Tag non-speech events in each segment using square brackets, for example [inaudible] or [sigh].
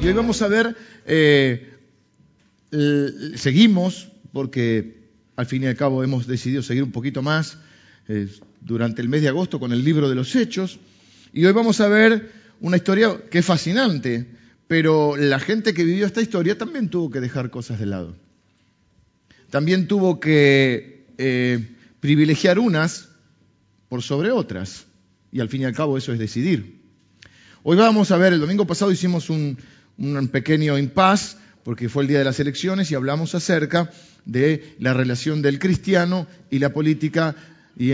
Y hoy vamos a ver, eh, seguimos, porque al fin y al cabo hemos decidido seguir un poquito más eh, durante el mes de agosto con el libro de los Hechos. Y hoy vamos a ver una historia que es fascinante, pero la gente que vivió esta historia también tuvo que dejar cosas de lado. También tuvo que eh, privilegiar unas por sobre otras. Y al fin y al cabo eso es decidir. Hoy vamos a ver, el domingo pasado hicimos un, un pequeño impasse porque fue el día de las elecciones y hablamos acerca de la relación del cristiano y la política y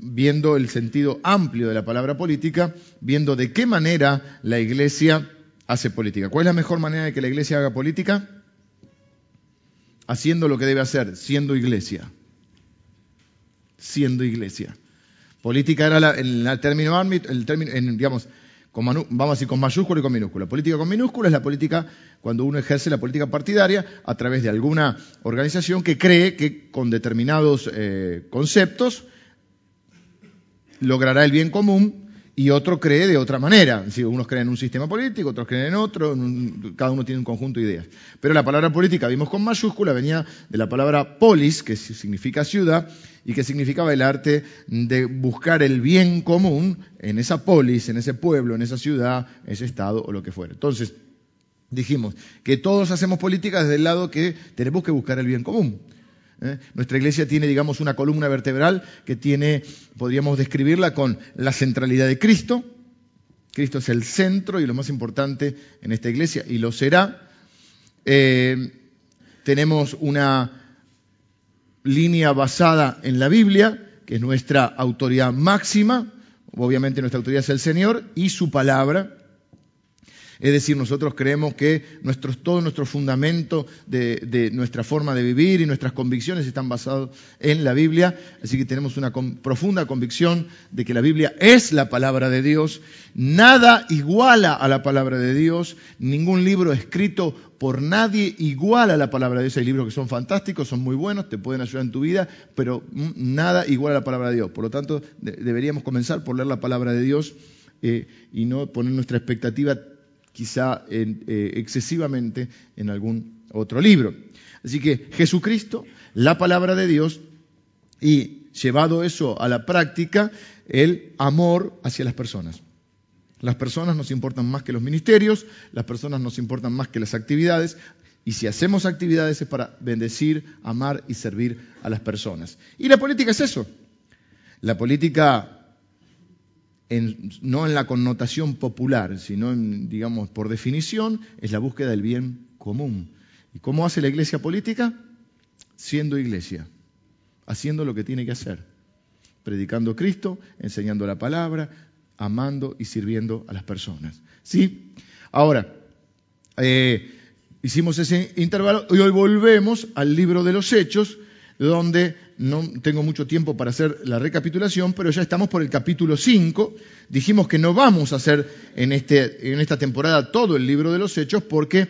viendo el sentido amplio de la palabra política, viendo de qué manera la iglesia hace política. ¿Cuál es la mejor manera de que la iglesia haga política? Haciendo lo que debe hacer, siendo iglesia. Siendo iglesia. Política era el término, el término digamos, vamos a decir con mayúscula y con minúscula. Política con minúscula es la política cuando uno ejerce la política partidaria a través de alguna organización que cree que con determinados eh, conceptos logrará el bien común y otro cree de otra manera. Si unos creen en un sistema político, otros creen en otro, cada uno tiene un conjunto de ideas. Pero la palabra política, vimos con mayúscula, venía de la palabra polis, que significa ciudad, y que significaba el arte de buscar el bien común en esa polis, en ese pueblo, en esa ciudad, ese estado o lo que fuera. Entonces, dijimos que todos hacemos política desde el lado que tenemos que buscar el bien común. ¿Eh? Nuestra iglesia tiene, digamos, una columna vertebral que tiene, podríamos describirla con la centralidad de Cristo. Cristo es el centro y lo más importante en esta iglesia, y lo será. Eh, tenemos una línea basada en la Biblia, que es nuestra autoridad máxima. Obviamente nuestra autoridad es el Señor y su palabra. Es decir, nosotros creemos que todo nuestro fundamento de, nuestra forma de vivir y nuestras convicciones están basados en la Biblia, así que tenemos una profunda convicción de que la Biblia es la palabra de Dios, nada iguala a la palabra de Dios, ningún libro escrito por nadie iguala a la palabra de Dios. Hay libros que son fantásticos, son muy buenos, te pueden ayudar en tu vida, pero nada igual a la palabra de Dios. Por lo tanto, deberíamos comenzar por leer la palabra de Dios eh, y no poner nuestra expectativa quizá eh, excesivamente en algún otro libro. Así que Jesucristo, la palabra de Dios, y llevado eso a la práctica, el amor hacia las personas. Las personas nos importan más que los ministerios, las personas nos importan más que las actividades, y si hacemos actividades es para bendecir, amar y servir a las personas. Y la política es eso. La política no en la connotación popular, sino en, digamos, por definición, es la búsqueda del bien común. ¿Y cómo hace la iglesia política? Siendo iglesia, haciendo lo que tiene que hacer, predicando Cristo, enseñando la palabra, amando y sirviendo a las personas. ¿Sí? Ahora, eh, hicimos ese intervalo y hoy volvemos al libro de los Hechos, donde no tengo mucho tiempo para hacer la recapitulación, pero ya estamos por el capítulo 5. Dijimos que no vamos a hacer en, este, en esta temporada todo el libro de los Hechos porque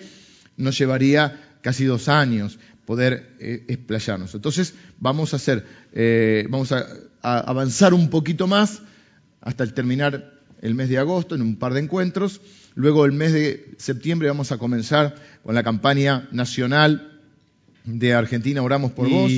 nos llevaría casi dos años poder eh, explayarnos. Entonces vamos a hacer, eh, vamos a, avanzar un poquito más hasta el terminar el mes de agosto en un par de encuentros. Luego el mes de septiembre vamos a comenzar con la campaña nacional de Argentina, oramos por vos.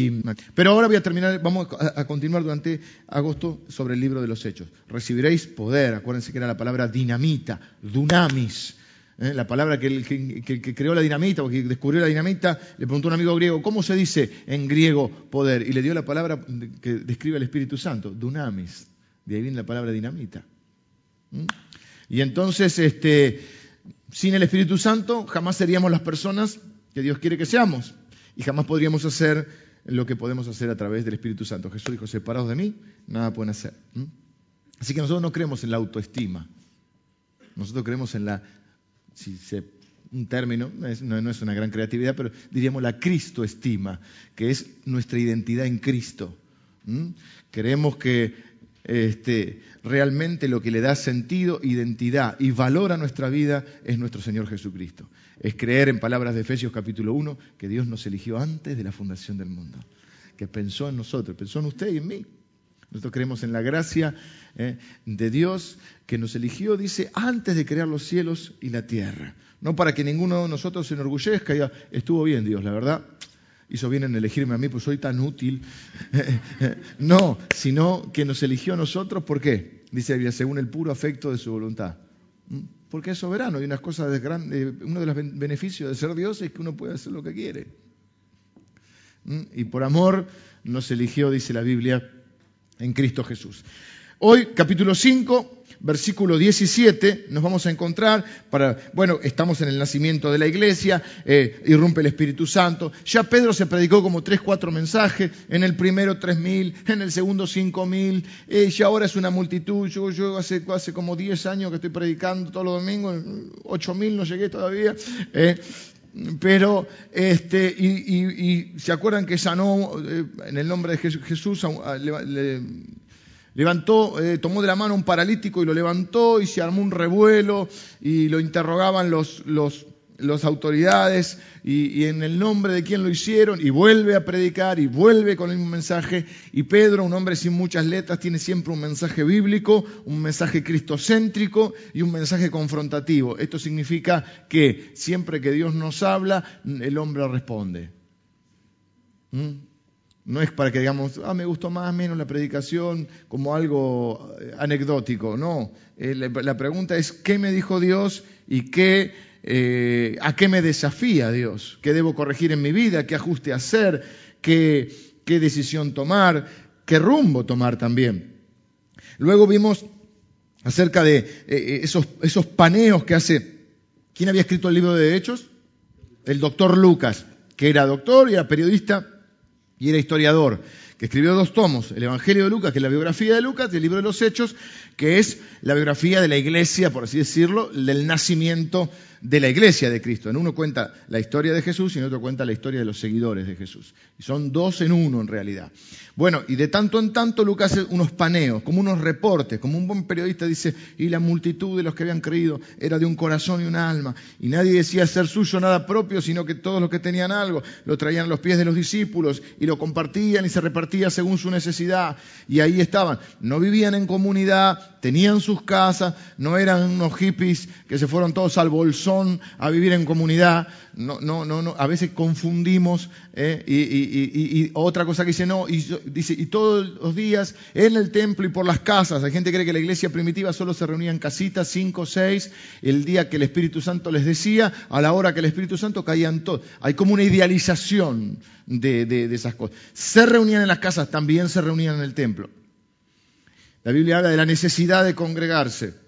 Pero ahora voy a terminar, vamos a, continuar durante agosto sobre el libro de los Hechos. Recibiréis poder, acuérdense que era la palabra dinamita, dunamis. ¿eh? La palabra que, el, que, creó la dinamita o que descubrió la dinamita, le preguntó a un amigo griego, ¿cómo se dice en griego poder? Y le dio la palabra que describe el Espíritu Santo, dunamis. De ahí viene la palabra dinamita. ¿Mm? Y entonces, este, sin el Espíritu Santo, jamás seríamos las personas que Dios quiere que seamos y jamás podríamos hacer lo que podemos hacer a través del Espíritu Santo. Jesús dijo, separados de mí, nada pueden hacer. Así que nosotros no creemos en la autoestima. Nosotros creemos en la, si se, un término, no no es una gran creatividad, pero diríamos la Cristoestima, que es nuestra identidad en Cristo. Creemos que este, realmente lo que le da sentido, identidad y valor a nuestra vida es nuestro Señor Jesucristo. Es creer en palabras de Efesios capítulo 1 que Dios nos eligió antes de la fundación del mundo, que pensó en nosotros, pensó en usted y en mí, Nosotros creemos en la gracia eh, de Dios que nos eligió, dice, antes de crear los cielos y la tierra. No para que ninguno de nosotros se enorgullezca y diga, estuvo bien Dios, la verdad, hizo bien en elegirme a mí, pues soy tan útil. [laughs] no, sino que nos eligió a nosotros, ¿por qué? Dice según el puro afecto de su voluntad. ¿Mm? Porque es soberano y unas cosas de grande, uno de los beneficios de ser Dios es que uno puede hacer lo que quiere. ¿Mm? Y por amor nos eligió, dice la Biblia, en Cristo Jesús. Hoy, capítulo 5, versículo 17, nos vamos a encontrar para, bueno, estamos en el nacimiento de la iglesia, eh, irrumpe el Espíritu Santo. Ya Pedro se predicó como tres, cuatro mensajes, en el primero tres mil, en el segundo cinco mil, eh, ahora es una multitud. Yo, yo hace, hace como diez años que estoy predicando todos los domingos, ocho mil no llegué todavía. Eh, pero, este, y, se acuerdan que sanó en el nombre de Jesús, Levantó, eh, tomó de la mano un paralítico y lo levantó y se armó un revuelo y lo interrogaban los, autoridades y, en el nombre de quién lo hicieron y vuelve a predicar y vuelve con el mismo mensaje y Pedro, un hombre sin muchas letras, tiene siempre un mensaje bíblico, un mensaje cristocéntrico y un mensaje confrontativo. Esto significa que siempre que Dios nos habla, el hombre responde. ¿Mm? No es para que digamos, ah, me gustó más o menos la predicación como algo eh, anecdótico. No, eh, la pregunta es, ¿qué me dijo Dios y qué, eh, a qué me desafía Dios? ¿Qué debo corregir en mi vida? ¿Qué ajuste hacer? ¿Qué, qué decisión tomar? ¿Qué rumbo tomar también? Luego vimos acerca de esos, esos paneos que hace... ¿Quién había escrito el libro de Hechos? El doctor Lucas, que era doctor y era periodista y era historiador, que escribió dos tomos, el Evangelio de Lucas, que es la biografía de Lucas, y el libro de los Hechos, que es la biografía de la iglesia, por así decirlo, del nacimiento de la iglesia de Cristo. En uno cuenta la historia de Jesús y en otro cuenta la historia de los seguidores de Jesús. Y son dos en uno en realidad. Bueno, y de tanto en tanto Lucas hace unos paneos, como unos reportes, como un buen periodista dice, y la multitud de los que habían creído era de un corazón y un alma. Y nadie decía ser suyo nada propio, sino que todos los que tenían algo lo traían a los pies de los discípulos y lo compartían y se repartía según su necesidad. Y ahí estaban. No vivían en comunidad, tenían sus casas, no eran unos hippies que se fueron todos al bolsón a vivir en comunidad. No, no, no, no. a veces confundimos. ¿eh? Y, otra cosa que dice, no, y, dice, y todos los días en el templo y por las casas. Hay gente que cree que la iglesia primitiva solo se reunía en casitas, cinco, seis, el día que el Espíritu Santo les decía, a la hora que el Espíritu Santo caían todos. Hay como una idealización de, de esas cosas. Se reunían en las casas, también se reunían en el templo. La Biblia habla de la necesidad de congregarse.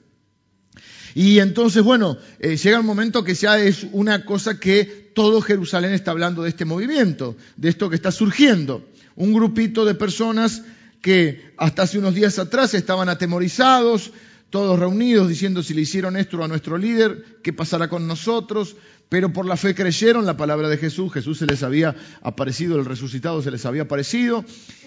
Y entonces, bueno, eh, llega un momento que ya es una cosa que todo Jerusalén está hablando de este movimiento, de esto que está surgiendo. Un grupito de personas que hasta hace unos días atrás estaban atemorizados, todos reunidos diciendo si le hicieron esto a nuestro líder, qué pasará con nosotros, pero por la fe creyeron la palabra de Jesús, Jesús se les había aparecido, el resucitado se les había aparecido,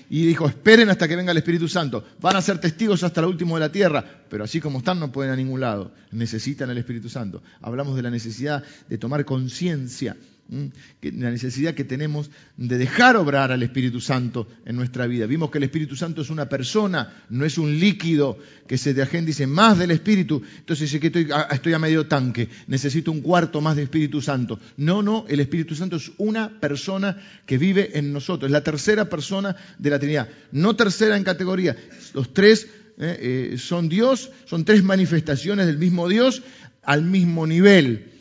y dijo, esperen hasta que venga el Espíritu Santo. Van a ser testigos hasta lo último de la tierra, pero así como están no pueden a ningún lado. Necesitan el Espíritu Santo. Hablamos de la necesidad de tomar conciencia la necesidad que tenemos de dejar obrar al Espíritu Santo en nuestra vida. Vimos que el Espíritu Santo es una persona, no es un líquido que se de agenda dice más del Espíritu. Entonces dice que estoy a, estoy a medio tanque, necesito un cuarto más de Espíritu Santo. No, no, el Espíritu Santo es una persona que vive en nosotros, es la tercera persona de la Trinidad. No tercera en categoría, los tres eh, eh, son Dios, son tres manifestaciones del mismo Dios al mismo nivel.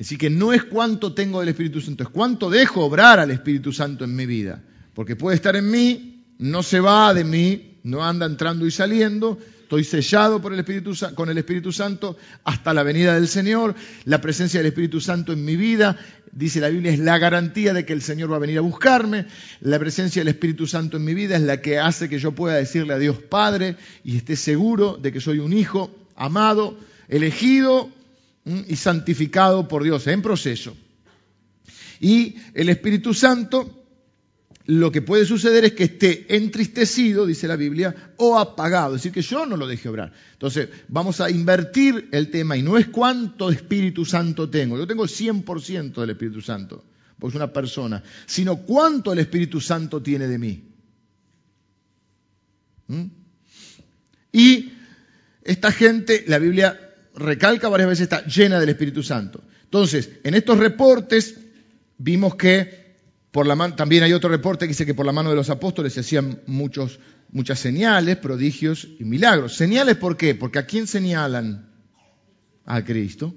Así que no es cuánto tengo del Espíritu Santo, es cuánto dejo obrar al Espíritu Santo en mi vida. Porque puede estar en mí, no se va de mí, no anda entrando y saliendo, estoy sellado por el Espíritu, con el Espíritu Santo hasta la venida del Señor. La presencia del Espíritu Santo en mi vida, dice la Biblia, es la garantía de que el Señor va a venir a buscarme. La presencia del Espíritu Santo en mi vida es la que hace que yo pueda decirle a Dios Padre y esté seguro de que soy un hijo amado, elegido y santificado por Dios en proceso. Y el Espíritu Santo, lo que puede suceder es que esté entristecido, dice la Biblia, o apagado, es decir, que yo no lo deje obrar. Entonces, vamos a invertir el tema y no es cuánto Espíritu Santo tengo, yo tengo el 100% del Espíritu Santo, porque es una persona, sino cuánto el Espíritu Santo tiene de mí. Y esta gente, la Biblia recalca varias veces, está llena del Espíritu Santo. Entonces, en estos reportes vimos que también hay otro reporte que dice que por la mano de los apóstoles se hacían muchos, muchas señales, prodigios y milagros. ¿Señales por qué? Porque ¿a quién señalan? A Cristo.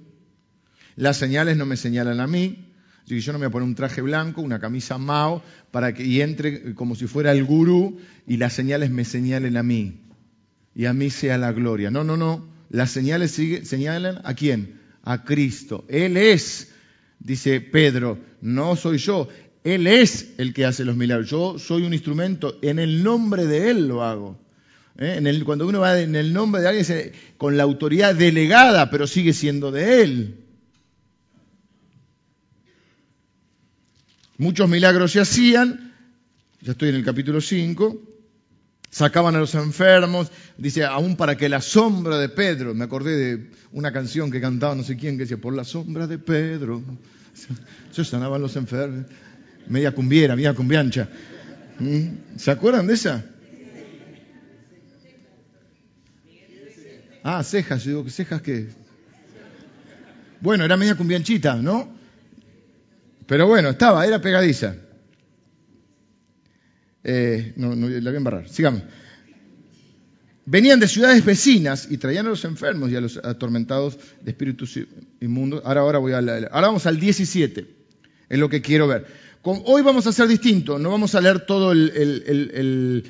Las señales no me señalan a mí. Así que yo no me voy a poner un traje blanco, una camisa Mao, para que y entre como si fuera el gurú y las señales me señalen a mí. Y a mí sea la gloria. No, no, no. Las señales señalan a quién? A Cristo. Él es, dice Pedro, no soy yo. Él es el que hace los milagros. Yo soy un instrumento. En el nombre de Él lo hago. ¿Eh? En el, cuando uno va en el nombre de alguien, con la autoridad delegada, pero sigue siendo de Él. Muchos milagros se hacían, ya estoy en el capítulo 5, sacaban a los enfermos, dice, aún para que la sombra de Pedro, me acordé de una canción que cantaba no sé quién, que decía, por la sombra de Pedro, [laughs] se sanaban los enfermos, media cumbiera, media cumbiancha. ¿Mm? ¿Se acuerdan de esa? Ah, cejas, yo digo, ¿cejas qué? Bueno, era media cumbianchita, ¿no? Pero bueno, estaba, era pegadiza. Eh, no, no, la voy a embarrar. Sigamos. Venían de ciudades vecinas y traían a los enfermos y a los atormentados de espíritus inmundos. Ahora, ahora, voy a ahora vamos al 17. Es lo que quiero ver. hoy vamos a hacer distinto. No vamos a leer todo el,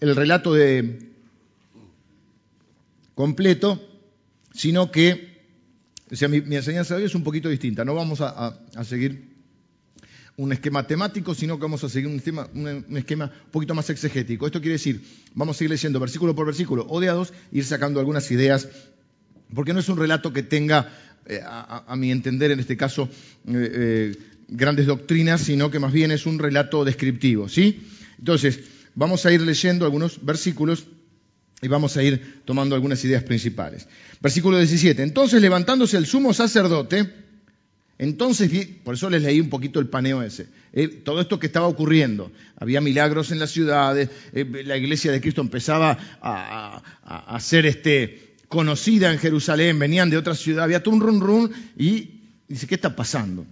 el relato de, completo, sino que, o sea, mi, enseñanza de hoy es un poquito distinta. No vamos a seguir un esquema temático, sino que vamos a seguir un esquema, un esquema un poquito más exegético. Esto quiere decir, vamos a ir leyendo versículo por versículo o de a dos, ir sacando algunas ideas, porque no es un relato que tenga, eh, a, mi entender en este caso, eh, eh, grandes doctrinas, sino que más bien es un relato descriptivo. ¿sí? Entonces, vamos a ir leyendo algunos versículos y vamos a ir tomando algunas ideas principales. Versículo 17. Entonces, levantándose el sumo sacerdote, entonces, por eso les leí un poquito el paneo ese. Eh, todo esto que estaba ocurriendo. Había milagros en las ciudades, eh, la iglesia de Cristo empezaba a, ser este, conocida en Jerusalén, venían de otras ciudades, había un run run y dice, ¿qué está pasando?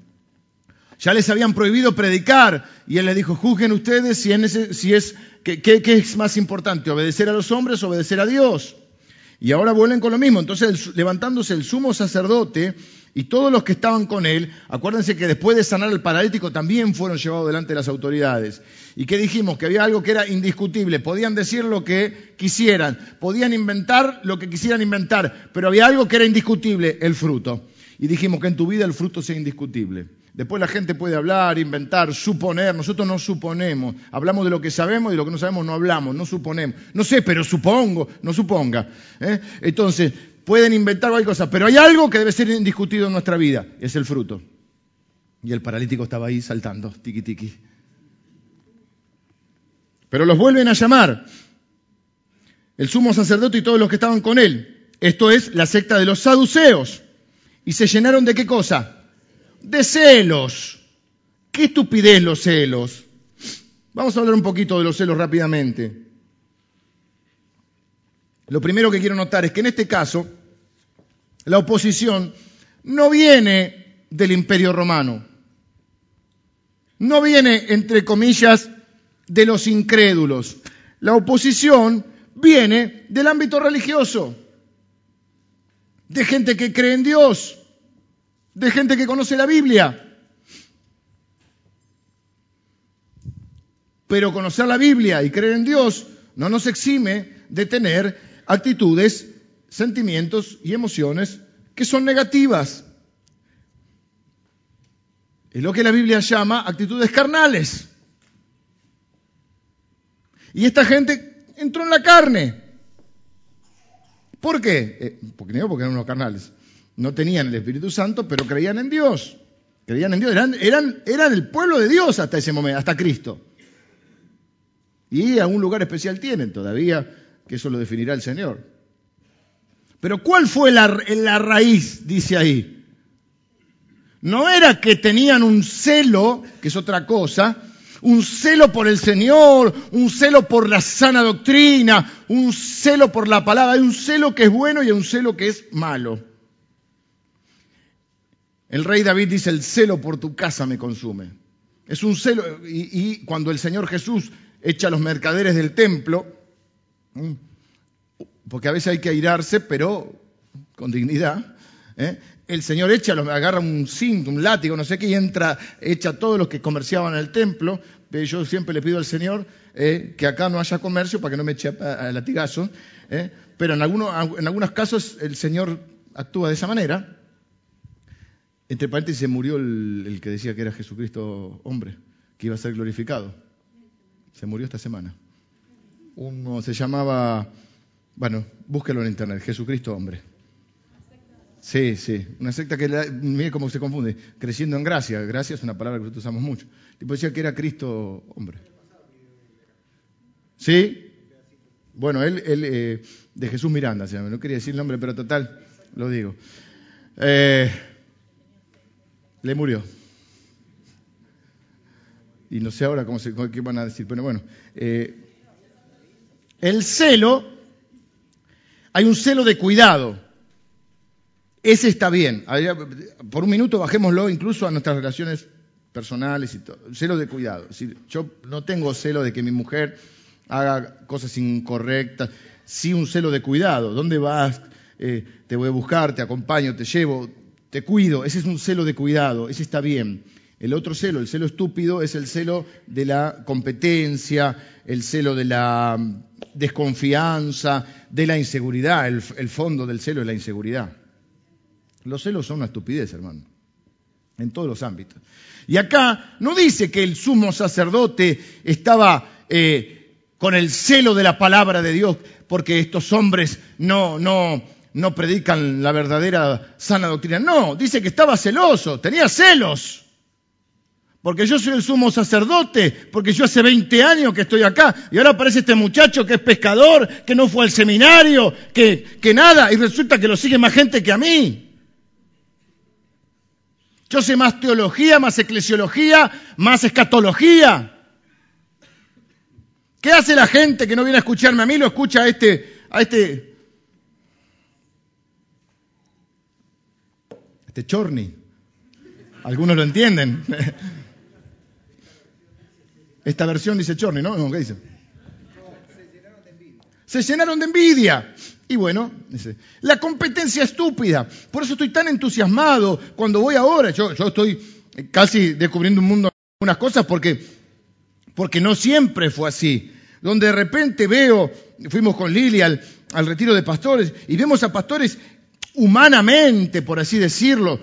Ya les habían prohibido predicar y él les dijo, juzguen ustedes si es, si es ¿qué, es más importante, obedecer a los hombres o obedecer a Dios. Y ahora vuelven con lo mismo. Entonces, levantándose el sumo sacerdote, y todos los que estaban con él, acuérdense que después de sanar al paralítico también fueron llevados delante de las autoridades. ¿Y qué dijimos? Que había algo que era indiscutible. Podían decir lo que quisieran, podían inventar lo que quisieran inventar, pero había algo que era indiscutible, el fruto. Y dijimos que en tu vida el fruto sea indiscutible. Después la gente puede hablar, inventar, suponer. Nosotros no suponemos. Hablamos de lo que sabemos y de lo que no sabemos no hablamos, no suponemos. No sé, pero supongo, no suponga. ¿eh? Entonces, pueden inventar cualquier cosa, pero hay algo que debe ser indiscutido en nuestra vida, es el fruto. Y el paralítico estaba ahí saltando, tiki tiki. Pero los vuelven a llamar, el sumo sacerdote y todos los que estaban con él. Esto es la secta de los saduceos. ¿Y se llenaron de qué cosa? De celos. ¿Qué estupidez los celos? Vamos a hablar un poquito de los celos rápidamente. Lo primero que quiero notar es que en este caso la oposición no viene del imperio romano, no viene, entre comillas, de los incrédulos. La oposición viene del ámbito religioso, de gente que cree en Dios, de gente que conoce la Biblia. Pero conocer la Biblia y creer en Dios no nos exime de tener actitudes, sentimientos y emociones que son negativas. Es lo que la Biblia llama actitudes carnales. Y esta gente entró en la carne. ¿Por qué? Eh, porque no, porque eran unos carnales. No tenían el Espíritu Santo, pero creían en Dios. Creían en Dios. Eran, el pueblo de Dios hasta ese momento, hasta Cristo. Y a un lugar especial tienen todavía que eso lo definirá el Señor. Pero ¿cuál fue la, raíz, dice ahí? No era que tenían un celo, que es otra cosa, un celo por el Señor, un celo por la sana doctrina, un celo por la palabra. Hay un celo que es bueno y hay un celo que es malo. El rey David dice, el celo por tu casa me consume. Es un celo, y, cuando el Señor Jesús echa a los mercaderes del templo, porque a veces hay que airarse, pero con dignidad, ¿eh? el Señor echa, agarra un cinto, un látigo, no sé qué, y entra, echa a todos los que comerciaban en el templo. Yo siempre le pido al Señor eh, que acá no haya comercio para que no me eche a, latigazo. ¿eh? Pero en algunos casos el Señor actúa de esa manera. Entre paréntesis, se murió el, que decía que era Jesucristo hombre, que iba a ser glorificado. Se murió esta semana. Uno se llamaba, bueno, búsquelo en internet, Jesucristo hombre. Sí, sí, una secta que, mire cómo se confunde, creciendo en gracia. Gracia es una palabra que nosotros usamos mucho. Tipo decía que era Cristo hombre. ¿Sí? Bueno, él, él eh, de Jesús Miranda se llama, no quería decir el nombre, pero total, lo digo. Eh, le murió. Y no sé ahora cómo se, qué van a decir, pero bueno. Eh, el celo, hay un celo de cuidado. Ese está bien. Por un minuto bajémoslo incluso a nuestras relaciones personales y todo. Celo de cuidado. yo no tengo celo de que mi mujer haga cosas incorrectas. Sí un celo de cuidado. ¿Dónde vas? Eh, te voy a buscar, te acompaño, te llevo te cuido, ese es un celo de cuidado, ese está bien. El otro celo, el celo estúpido, es el celo de la competencia, el celo de la mm, desconfianza, de la inseguridad. El, fondo del celo es la inseguridad. Los celos son una estupidez, hermano, en todos los ámbitos. Y acá no dice que el sumo sacerdote estaba eh, con el celo de la palabra de Dios, porque estos hombres no, no, no predican la verdadera sana doctrina. No, dice que estaba celoso, tenía celos. Porque yo soy el sumo sacerdote, porque yo hace 20 años que estoy acá, y ahora aparece este muchacho que es pescador, que no fue al seminario, que, que nada, y resulta que lo sigue más gente que a mí. Yo sé más teología, más eclesiología, más escatología. ¿Qué hace la gente que no viene a escucharme a mí? Lo escucha a este, a este este chorni. Algunos lo entienden. [laughs] Esta versión dice chorni, ¿no? ¿Qué dice? Se llenaron de envidia. Y bueno, dice, la competencia estúpida. Por eso estoy tan entusiasmado cuando voy ahora. Yo, yo estoy casi descubriendo un mundo, unas cosas porque, porque no siempre fue así. Donde de repente veo, fuimos con Lili al, al retiro de pastores y vemos a pastores humanamente, por así decirlo,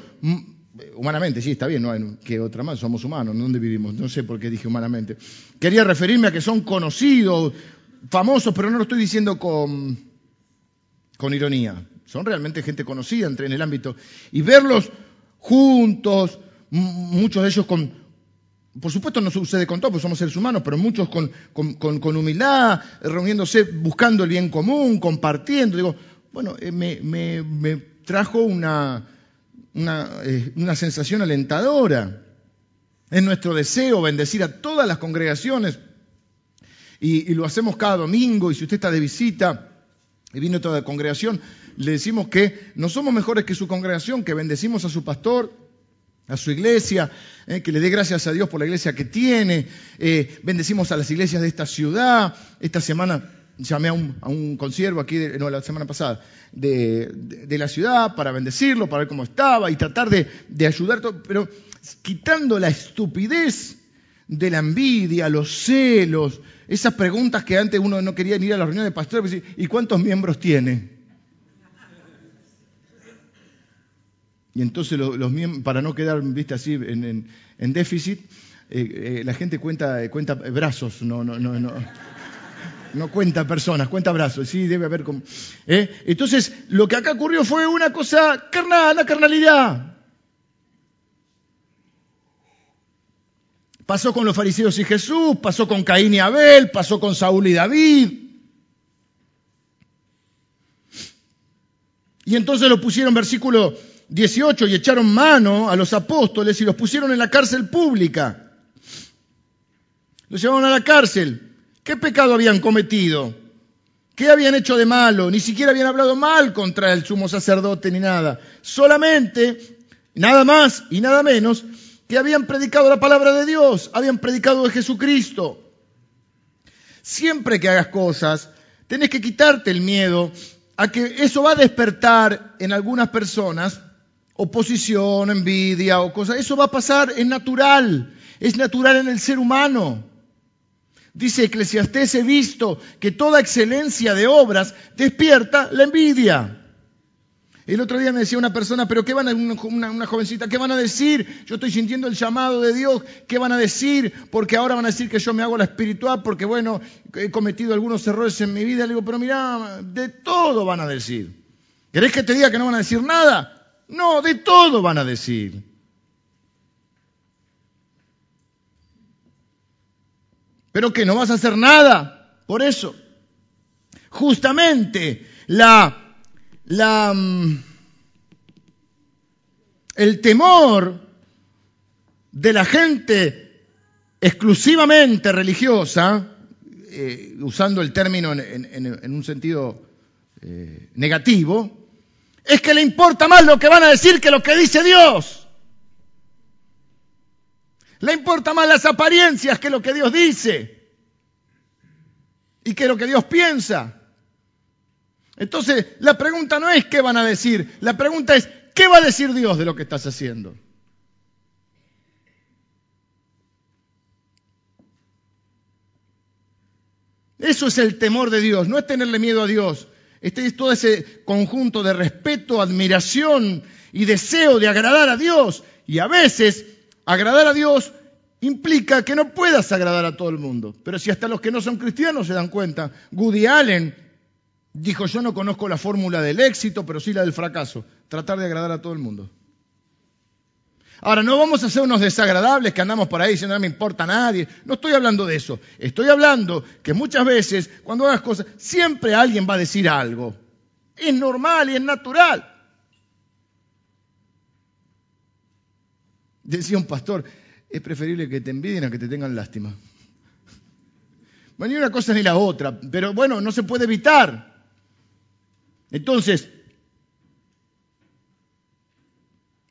humanamente, sí, está bien, no hay que otra más, somos humanos, ¿dónde vivimos? No sé por qué dije humanamente. Quería referirme a que son conocidos, famosos, pero no lo estoy diciendo con, con ironía. Son realmente gente conocida entre, en el ámbito. Y verlos juntos, muchos de ellos con, por supuesto no sucede con todos, porque somos seres humanos, pero muchos con, con, con humildad, reuniéndose, buscando el bien común, compartiendo. Digo, bueno, eh, me, trajo una, eh, una, sensación alentadora. Es nuestro deseo bendecir a todas las congregaciones y, lo hacemos cada domingo y si usted está de visita y viene toda la congregación, le decimos que no somos mejores que su congregación, que bendecimos a su pastor, a su iglesia, eh, que le dé gracias a Dios por la iglesia que tiene, bendecimos a las iglesias de esta ciudad. Esta semana llamé a un, a consiervo aquí, no, la semana pasada, de, la ciudad para bendecirlo, para ver cómo estaba y tratar de, de ayudar, pero quitando la estupidez de la envidia, los celos, esas preguntas que antes uno no quería ni ir a la reunión de pastores, ¿y cuántos miembros tiene? Y entonces los, para no quedar, viste, así en, en, déficit, eh, eh, la gente cuenta, cuenta brazos, no, no, no, no. No cuenta personas, cuenta brazos. Sí, debe haber como. ¿eh? Entonces, lo que acá ocurrió fue una cosa carnal, la carnalidad. Pasó con los fariseos y Jesús, pasó con Caín y Abel, pasó con Saúl y David. Y entonces lo pusieron, versículo 18, y echaron mano a los apóstoles y los pusieron en la cárcel pública. Los llevaron a la cárcel. ¿Qué pecado habían cometido? ¿Qué habían hecho de malo? Ni siquiera habían hablado mal contra el sumo sacerdote ni nada. Solamente, nada más y nada menos, que habían predicado la palabra de Dios, habían predicado de Jesucristo. Siempre que hagas cosas, tenés que quitarte el miedo a que eso va a despertar en algunas personas oposición, envidia o cosas. Eso va a pasar, es natural, es natural en el ser humano. Dice Eclesiastés, he visto que toda excelencia de obras despierta la envidia. El otro día me decía una persona, pero ¿qué van a, una, una, jovencita, qué van a decir? Yo estoy sintiendo el llamado de Dios, ¿qué van a decir? Porque ahora van a decir que yo me hago la espiritual, porque bueno, he cometido algunos errores en mi vida. Le digo, pero mira, de todo van a decir. ¿Querés que te diga que no van a decir nada? No, de todo van a decir. Pero que no vas a hacer nada por eso. Justamente la, la, mm, el temor de la gente exclusivamente religiosa, eh, usando el término en, un sentido eh, negativo, es que le importa más lo que van a decir que lo que dice Dios. Le importa más las apariencias que lo que Dios dice y que lo que Dios piensa. Entonces, la pregunta no es qué van a decir, la pregunta es qué va a decir Dios de lo que estás haciendo. Eso es el temor de Dios, no es tenerle miedo a Dios, este es todo ese conjunto de respeto, admiración y deseo de agradar a Dios. Y a veces Agradar a Dios implica que no puedas agradar a todo el mundo. Pero si hasta los que no son cristianos se dan cuenta, Woody Allen dijo, yo no conozco la fórmula del éxito, pero sí la del fracaso, tratar de agradar a todo el mundo. Ahora, no vamos a ser unos desagradables que andamos por ahí diciendo no me importa a nadie. No estoy hablando de eso. Estoy hablando que muchas veces, cuando hagas cosas, siempre alguien va a decir algo. Es normal y es natural. Decía un pastor, es preferible que te envidien a que te tengan lástima. Bueno, ni una cosa ni la otra, pero bueno, no se puede evitar. Entonces,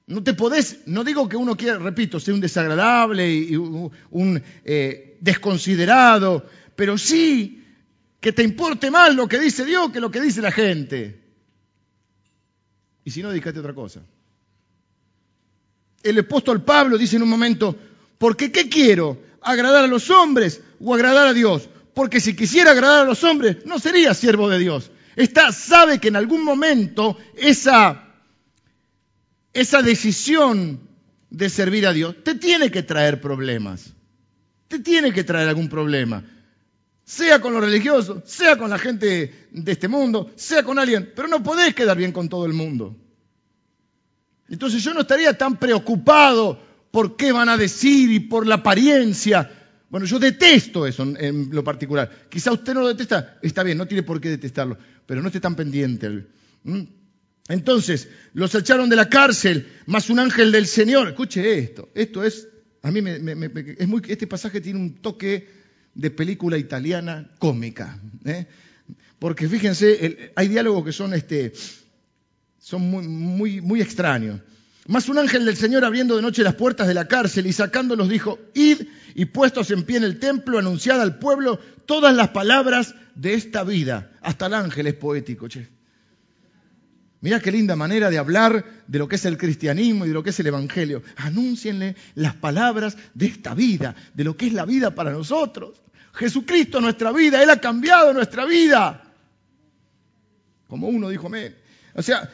no te podés, no digo que uno quiera, repito, sea un desagradable y un, eh, desconsiderado, pero sí que te importe más lo que dice Dios que lo que dice la gente. Y si no, dedícate a otra cosa el apóstol Pablo dice en un momento, porque ¿qué quiero? ¿Agradar a los hombres o agradar a Dios? Porque si quisiera agradar a los hombres, no sería siervo de Dios. Está, sabe que en algún momento esa, esa decisión de servir a Dios te tiene que traer problemas. Te tiene que traer algún problema. Sea con los religiosos, sea con la gente de este mundo, sea con alguien. Pero no podés quedar bien con todo el mundo. Entonces yo no estaría tan preocupado por qué van a decir y por la apariencia. Bueno, yo detesto eso en, lo particular. Quizá usted no lo detesta, está bien, no tiene por qué detestarlo, pero no esté tan pendiente. Entonces, los echaron de la cárcel, más un ángel del Señor. Escuche esto, esto es, a mí me, es muy, este pasaje tiene un toque de película italiana cómica. ¿eh? Porque fíjense, hay diálogos que son este, son muy, muy, muy extraños. Más un ángel del Señor abriendo de noche las puertas de la cárcel y sacándolos dijo, id y puestos en pie en el templo, anunciad al pueblo todas las palabras de esta vida. Hasta el ángel es poético, che. Mirá qué linda manera de hablar de lo que es el cristianismo y de lo que es el evangelio. Anúncienle las palabras de esta vida, de lo que es la vida para nosotros. Jesucristo nuestra vida, Él ha cambiado nuestra vida. Como uno dijo, me, o sea,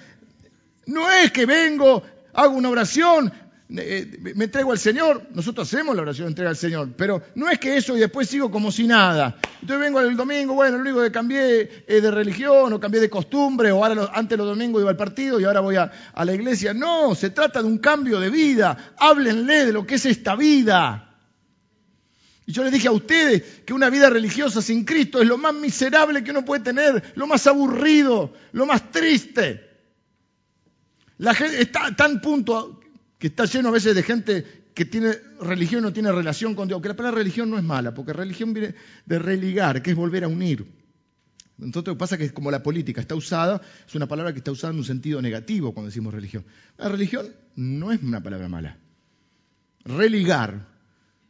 no es que vengo, hago una oración, eh, me entrego al Señor, nosotros hacemos la oración de entrega al Señor, pero no es que eso y después sigo como si nada. Entonces vengo el domingo, bueno, lo único que cambié es de religión o cambié de costumbre o ahora antes los domingos iba al partido y ahora voy a, a la iglesia. No, se trata de un cambio de vida. Háblenle de lo que es esta vida. Y yo les dije a ustedes que una vida religiosa sin Cristo es lo más miserable que uno puede tener, lo más aburrido, lo más triste. La gente está tan punto que está lleno a veces de gente que tiene religión no tiene relación con Dios, que la palabra religión no es mala, porque religión viene de religar, que es volver a unir. Entonces lo que pasa es que como la política está usada, es una palabra que está usada en un sentido negativo cuando decimos religión. La religión no es una palabra mala. Religar,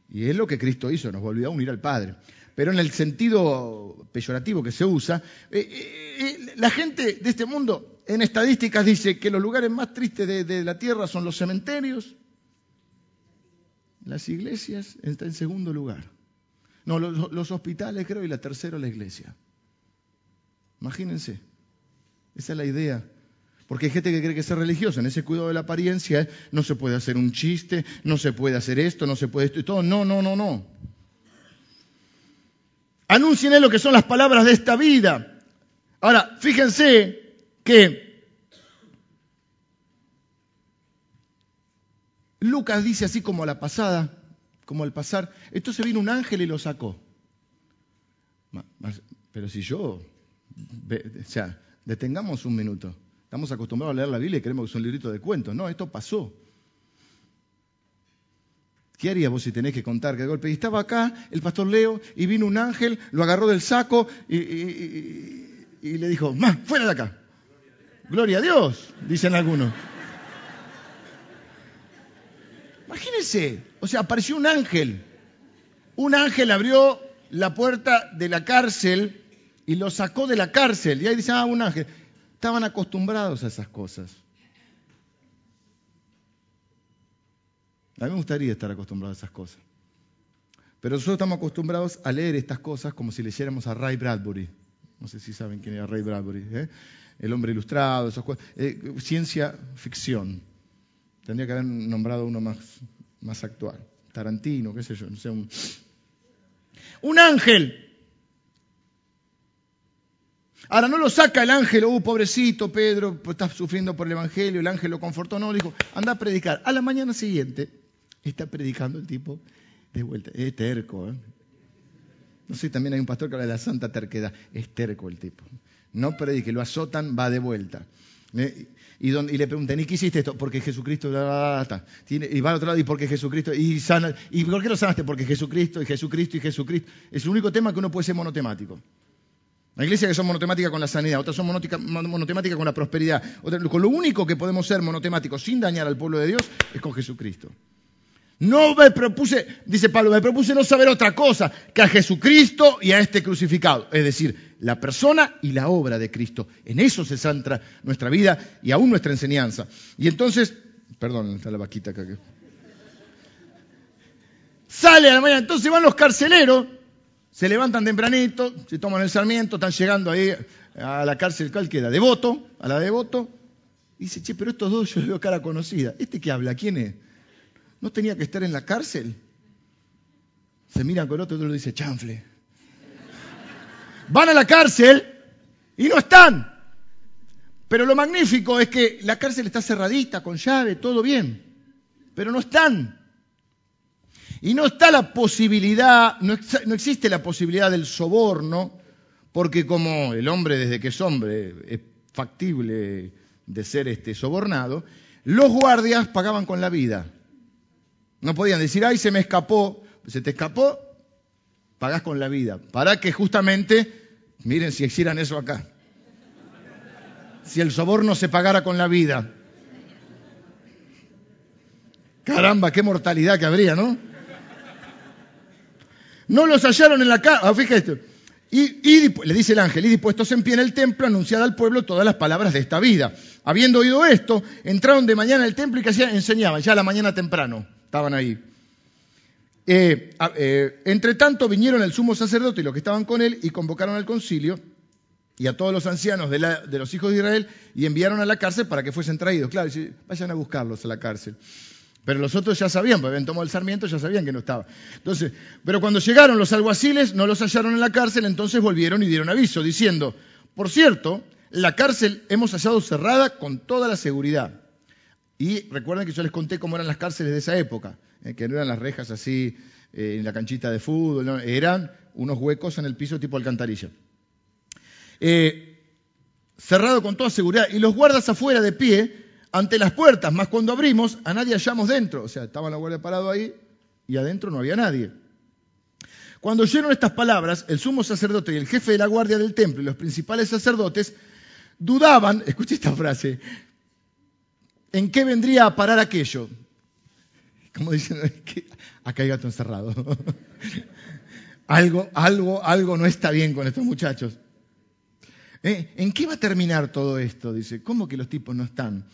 y es lo que Cristo hizo, nos volvió a unir al Padre. Pero en el sentido peyorativo que se usa, eh, eh, eh, la gente de este mundo en estadísticas dice que los lugares más tristes de la tierra son los cementerios, las iglesias está en segundo lugar. No, los, hospitales creo y la tercera la iglesia. Imagínense. Esa es la idea. Porque hay gente que cree que ser religiosa en ese cuidado de la apariencia no se puede hacer un chiste, no se puede hacer esto, no se puede esto y todo. No, no, no, no. Anuncien lo que son las palabras de esta vida. Ahora, fíjense que Lucas dice así como a la pasada, como al pasar, entonces vino un ángel y lo sacó. Pero si yo, o sea, detengamos un minuto. Estamos acostumbrados a leer la Biblia y creemos que es un librito de cuentos. No, esto pasó. ¿Qué harías vos si tenés que contar que de golpe? Y estaba acá el pastor Leo y vino un ángel, lo agarró del saco y, y le dijo, más, fuera de acá. Gloria a Dios, dicen algunos. Imagínense, o sea, apareció un ángel. Un ángel abrió la puerta de la cárcel y lo sacó de la cárcel. Y ahí dice, ah, un ángel. Estaban acostumbrados a esas cosas. A mí me gustaría estar acostumbrado a esas cosas. Pero nosotros estamos acostumbrados a leer estas cosas como si leyéramos a Ray Bradbury. No sé si saben quién era Ray Bradbury. ¿eh? El hombre ilustrado, cosas. Eh, ciencia ficción. Tendría que haber nombrado uno más, más actual. Tarantino, qué sé yo, no sé, un, un ángel. Ahora no lo saca el ángel, oh pobrecito Pedro, pues está sufriendo por el Evangelio, el ángel lo confortó, no, le dijo, anda a predicar. A la mañana siguiente está predicando el tipo de vuelta. Es terco, ¿eh? No sé, también hay un pastor que habla de la santa terquedad. Es terco el tipo. No predique, lo azotan, va de vuelta. ¿Eh? y, le preguntan, ¿y qué hiciste esto? Porque Jesucristo, y va al otro lado, ¿y porque Jesucristo? Y, sana, ¿Y por qué lo sanaste? Porque Jesucristo, y Jesucristo, y Jesucristo. Es el único tema que uno puede ser monotemático. La iglesia que son monotemáticas con la sanidad, otras son monotemáticas con la prosperidad. con lo único que podemos ser monotemáticos sin dañar al pueblo de Dios es con Jesucristo. No me propuse, dice Pablo, me propuse no saber otra cosa que a Jesucristo y a este crucificado. Es decir, la persona y la obra de Cristo. En eso se centra nuestra vida y aún nuestra enseñanza. Y entonces, perdón, está la vaquita acá. Sale a la mañana, entonces van los carceleros, se levantan tempranito, se toman el sarmiento, están llegando ahí a la cárcel, ¿cuál queda? Devoto, a la devoto. dice, che, pero estos dos yo les veo cara conocida. ¿Este que habla? ¿Quién es? ¿No tenía que estar en la cárcel? Se miran con otro y otro dice, chanfle. Van a la cárcel y no están. Pero lo magnífico es que la cárcel está cerradita, con llave, todo bien. Pero no están. Y no está la posibilidad, no, existe la posibilidad del soborno, porque como el hombre desde que es hombre es factible de ser este sobornado, los guardias pagaban con la vida. No podían decir, ay, se me escapó. Se te escapó, pagás con la vida. Para que justamente, miren si hicieran eso acá. Si el soborno se pagara con la vida. Caramba, qué mortalidad que habría, ¿no? No los hallaron en la casa. Ah, fíjate. Y, le dice el ángel, y dispuestos en pie en el templo, anunciada al pueblo todas las palabras de esta vida. Habiendo oído esto, entraron de mañana al templo y que enseñaban, ya la mañana temprano estaban ahí. Eh, eh, entre tanto vinieron el sumo sacerdote y los que estaban con él y convocaron al concilio y a todos los ancianos de, los hijos de Israel y enviaron a la cárcel para que fuesen traídos. Claro, vayan a buscarlos a la cárcel. Pero los otros ya sabían, porque habían tomado el sarmiento, ya sabían que no estaba. Entonces, pero cuando llegaron los alguaciles, no los hallaron en la cárcel, entonces volvieron y dieron aviso, diciendo, por cierto, la cárcel hemos hallado cerrada con toda la seguridad y recuerden que yo les conté cómo eran las cárceles de esa época, eh, que no eran las rejas así eh, en la canchita de fútbol, eran unos huecos en el piso tipo alcantarilla. Eh, cerrado con toda seguridad. Y los guardas afuera de pie ante las puertas, más cuando abrimos, a nadie hallamos dentro. O sea, estaba la guardia parado ahí y adentro no había nadie. Cuando oyeron estas palabras, el sumo sacerdote y el jefe de la guardia del templo y los principales sacerdotes dudaban, [laughs] escuche esta frase, en qué vendría a parar aquello. Como dicen, acá hay gato encerrado. [laughs] algo, algo, algo no está bien con estos muchachos. ¿Eh? ¿En qué va a terminar todo esto? Dice, ¿cómo que los tipos no están?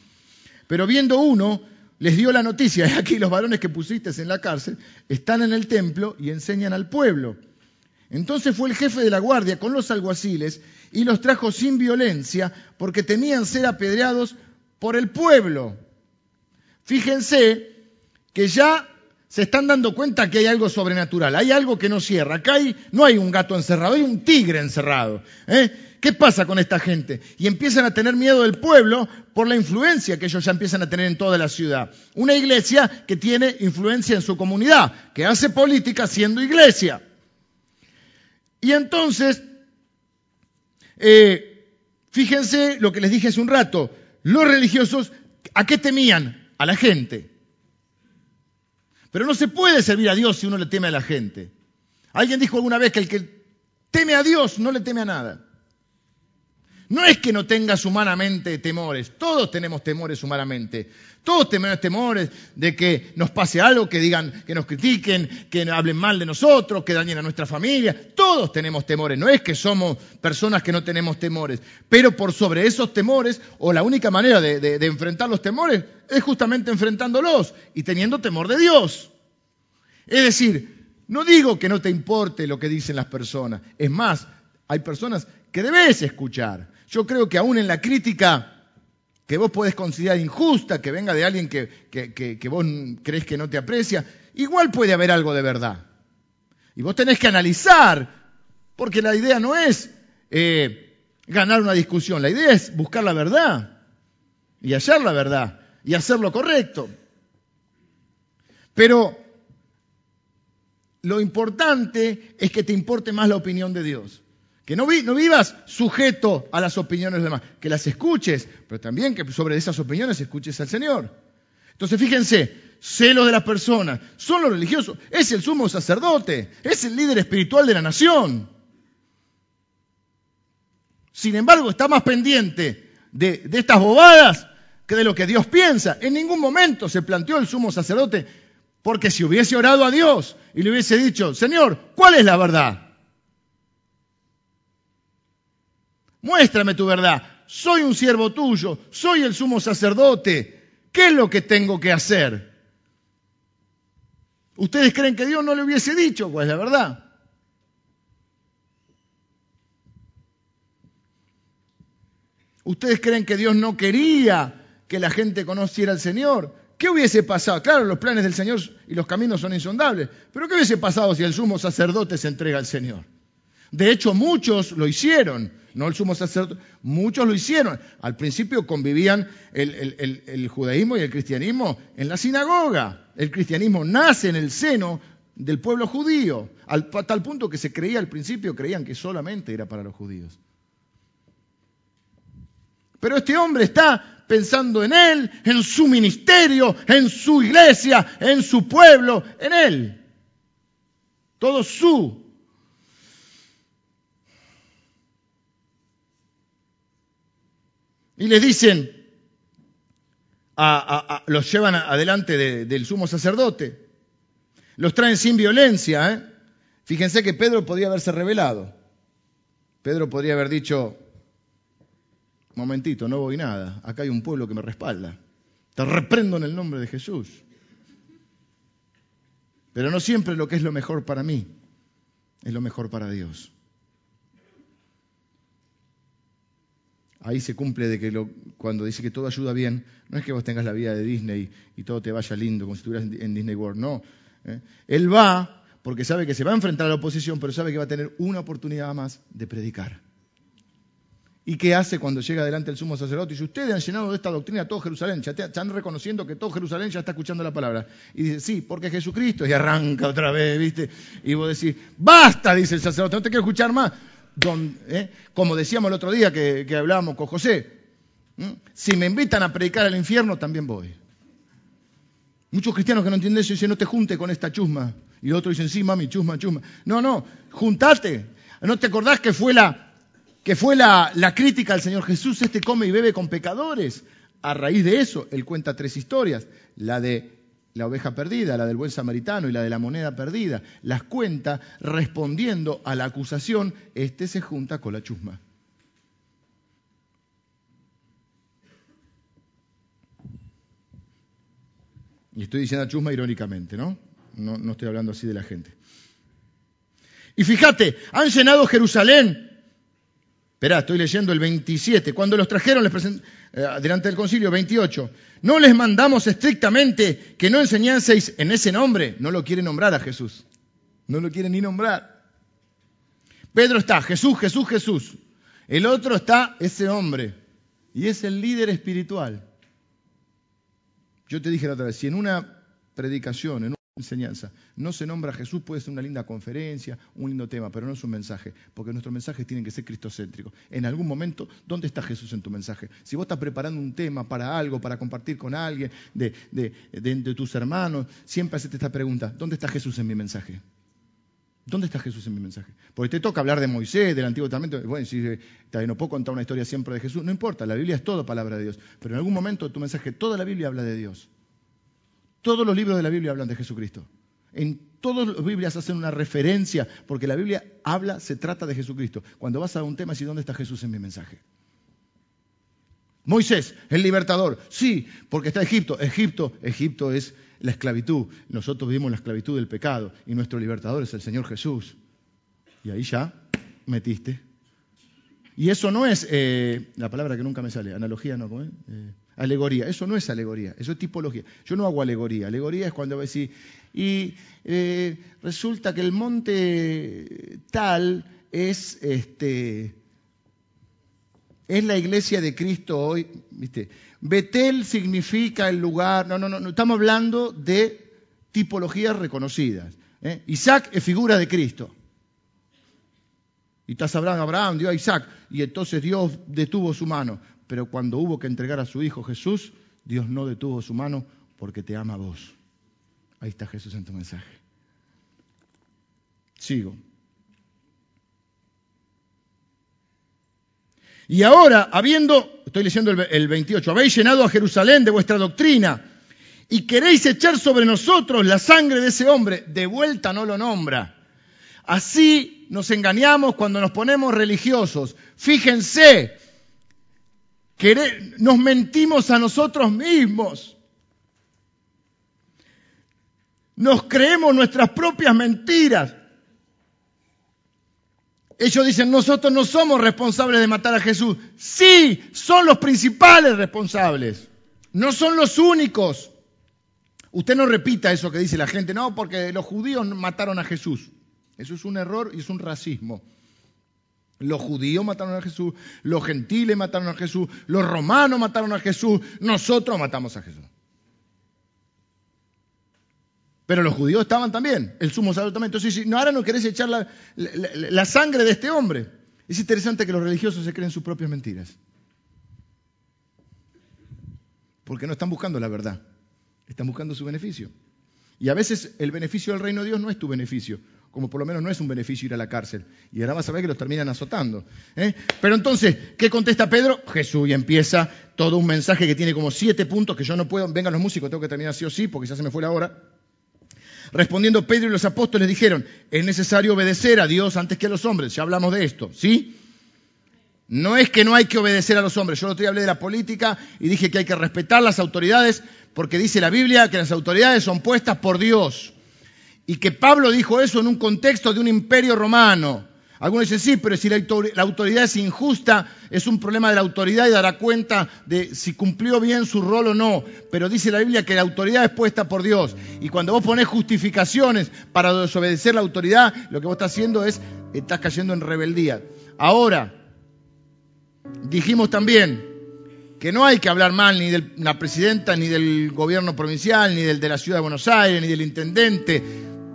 Pero viendo uno, les dio la noticia, [laughs] aquí los varones que pusiste en la cárcel están en el templo y enseñan al pueblo. Entonces fue el jefe de la guardia con los alguaciles y los trajo sin violencia porque temían ser apedreados por el pueblo. Fíjense que ya se están dando cuenta que hay algo sobrenatural, hay algo que no cierra. Acá no hay un gato encerrado, hay un tigre encerrado. ¿eh? ¿Qué pasa con esta gente? Y empiezan a tener miedo del pueblo por la influencia que ellos ya empiezan a tener en toda la ciudad. Una iglesia que tiene influencia en su comunidad, que hace política siendo iglesia. Y entonces, eh, fíjense lo que les dije hace un rato, los religiosos, ¿a qué temían? A la gente. Pero no se puede servir a Dios si uno le teme a la gente. Alguien dijo alguna vez que el que teme a Dios no le teme a nada. No es que no tengas humanamente temores, todos tenemos temores humanamente. Todos tenemos temores de que nos pase algo, que digan, que nos critiquen, que hablen mal de nosotros, que dañen a nuestra familia. Todos tenemos temores. No es que somos personas que no tenemos temores. Pero por sobre esos temores, o la única manera de, de enfrentar los temores, es justamente enfrentándolos y teniendo temor de Dios. Es decir, no digo que no te importe lo que dicen las personas. Es más, hay personas que debes escuchar. Yo creo que aún en la crítica que vos podés considerar injusta, que venga de alguien que, vos crees que no te aprecia, igual puede haber algo de verdad. Y vos tenés que analizar, porque la idea no es eh, ganar una discusión, la idea es buscar la verdad y hallar la verdad y hacer lo correcto. Pero lo importante es que te importe más la opinión de Dios. Que no, vivas sujeto a las opiniones de los demás, que las escuches, pero también que sobre esas opiniones escuches al Señor. Entonces fíjense, celos de las personas, son los religiosos, es el sumo sacerdote, es el líder espiritual de la nación. Sin embargo, está más pendiente de, de estas bobadas que de lo que Dios piensa. En ningún momento se planteó el sumo sacerdote, porque si hubiese orado a Dios y le hubiese dicho, Señor, ¿cuál es la verdad? Muéstrame tu verdad. Soy un siervo tuyo, soy el sumo sacerdote. ¿Qué es lo que tengo que hacer? ¿Ustedes creen que Dios no le hubiese dicho? Pues la verdad. ¿Ustedes creen que Dios no quería que la gente conociera al Señor? ¿Qué hubiese pasado? Claro, los planes del Señor y los caminos son insondables, pero ¿qué hubiese pasado si el sumo sacerdote se entrega al Señor? De hecho, muchos lo hicieron, no el sumo sacerdote, muchos lo hicieron. Al principio convivían el, judaísmo y el cristianismo en la sinagoga. El cristianismo nace en el seno del pueblo judío, al, a tal punto que se creía al principio, creían que solamente era para los judíos. Pero este hombre está pensando en él, en su ministerio, en su iglesia, en su pueblo, en él. Todo su Y les dicen, los llevan adelante del sumo sacerdote, los traen sin violencia. ¿eh? Fíjense que Pedro podría haberse revelado. Pedro podría haber dicho, momentito, no voy nada, acá hay un pueblo que me respalda. Te reprendo en el nombre de Jesús. Pero no siempre lo que es lo mejor para mí es lo mejor para Dios. Ahí se cumple de que cuando dice que todo ayuda bien, no es que vos tengas la vida de Disney y todo te vaya lindo como si estuvieras en Disney World, no. ¿eh? Él va porque sabe que se va a enfrentar a la oposición, pero sabe que va a tener una oportunidad más de predicar. ¿Y qué hace cuando llega delante el sumo sacerdote? Y dice, ustedes han llenado de esta doctrina todo Jerusalén, ya están reconociendo que todo Jerusalén ya está escuchando la palabra. Y dice, sí, porque Jesucristo, y arranca otra vez, ¿viste? Y vos decís, basta, dice el sacerdote, no te quiero escuchar más. ¿Eh? como decíamos el otro día que, hablábamos con José. Si me invitan a predicar al infierno, también voy. Muchos cristianos que no entienden eso dicen, no te junte con esta chusma. Y otros dicen, sí, mami, chusma, chusma. No, no, juntate. ¿No te acordás que fue la, que fue la, la crítica al Señor Jesús? Este come y bebe con pecadores. A raíz de eso, él cuenta tres historias. La de la oveja perdida, la del buen samaritano y la de la moneda perdida. Las cuenta respondiendo a la acusación, este se junta con la chusma. Y estoy diciendo chusma irónicamente, ¿no? ¿no? No estoy hablando así de la gente. Y fíjate, han llenado Jerusalén. Esperá, estoy leyendo el 27. Cuando los trajeron, les present... Eh, delante del concilio, 28. No les mandamos estrictamente que no enseñaseis en ese nombre. No lo quiere nombrar a Jesús. No lo quiere ni nombrar. Pedro está, Jesús, Jesús, Jesús. El otro está ese hombre. Y es el líder espiritual. Yo te dije la otra vez, si en una predicación, en enseñanza, no se nombra a Jesús, puede ser una linda conferencia, un lindo tema, pero no es un mensaje, porque nuestros mensajes tienen que ser cristocéntricos. En algún momento, ¿dónde está Jesús en tu mensaje? Si vos estás preparando un tema para algo, para compartir con alguien, de, de, tus hermanos, siempre hacete esta pregunta, ¿dónde está Jesús en mi mensaje? ¿Dónde está Jesús en mi mensaje? Porque te toca hablar de Moisés, del Antiguo Testamento. Bueno, si no puedo contar una historia siempre de Jesús, no importa, la Biblia es todo palabra de Dios. Pero en algún momento de tu mensaje, toda la Biblia habla de Dios. Todos los libros de la Biblia hablan de Jesucristo. En todas las Biblias hacen una referencia, porque la Biblia habla, se trata de Jesucristo. Cuando vas a un tema, si ¿dónde está Jesús en mi mensaje? Moisés, el libertador. Sí, porque está Egipto. Egipto, Egipto es la esclavitud. Nosotros vivimos la esclavitud del pecado y nuestro libertador es el Señor Jesús. Y ahí ya metiste. Y eso no es, eh, la palabra que nunca me sale, analogía no. Eh, alegoría. Eso no es alegoría, eso es tipología. Yo no hago alegoría. Alegoría es cuando decís, y eh, resulta que el monte tal es este es la iglesia de Cristo hoy, ¿viste? Betel significa el lugar, no, no, no, estamos hablando de tipologías reconocidas. Isaac es figura de Cristo. Y estás Abraham, Abraham dio a Isaac, y entonces Dios detuvo su mano. Pero cuando hubo que entregar a su hijo Jesús, Dios no detuvo su mano porque te ama a vos. Ahí está Jesús en tu mensaje. Sigo. Y ahora, habiendo, estoy leyendo el 28, habéis llenado a Jerusalén de vuestra doctrina y queréis echar sobre nosotros la sangre de ese hombre, de vuelta no lo nombra. Así nos engañamos cuando nos ponemos religiosos. Fíjense, nos mentimos a nosotros mismos. Nos creemos nuestras propias mentiras. Ellos dicen, nosotros no somos responsables de matar a Jesús. Sí, son los principales responsables. No son los únicos. Usted no repita eso que dice la gente, no, porque los judíos mataron a Jesús. Eso es un error y es un racismo. Los judíos mataron a Jesús, los gentiles mataron a Jesús, los romanos mataron a Jesús, nosotros matamos a Jesús. Pero los judíos estaban también, el sumo sacerdote también. Entonces, si no, ahora no querés echar la, sangre de este hombre. Es interesante que los religiosos se creen sus propias mentiras. Porque no están buscando la verdad, están buscando su beneficio. Y a veces el beneficio del reino de Dios no es tu beneficio, como por lo menos no es un beneficio ir a la cárcel. Y ahora vas a ver que los terminan azotando. ¿eh? Pero entonces, ¿qué contesta Pedro? Jesús, y empieza todo un mensaje que tiene como siete puntos que yo no puedo, vengan los músicos, tengo que terminar sí o sí, porque ya se me fue la hora. Respondiendo Pedro y los apóstoles dijeron, es necesario obedecer a Dios antes que a los hombres. Ya hablamos de esto, ¿sí? No es que no hay que obedecer a los hombres. Yo el otro día hablé de la política y dije que hay que respetar las autoridades porque dice la Biblia que las autoridades son puestas por Dios. Y que Pablo dijo eso en un contexto de un imperio romano. Algunos dicen, sí, pero si la autoridad es injusta, es un problema de la autoridad y dará cuenta de si cumplió bien su rol o no. Pero dice la Biblia que la autoridad es puesta por Dios. Y cuando vos pones justificaciones para desobedecer la autoridad, lo que vos estás haciendo es, estás cayendo en rebeldía. Ahora, dijimos también que no hay que hablar mal ni de la presidenta, ni del gobierno provincial, ni del de la ciudad de Buenos Aires, ni del intendente,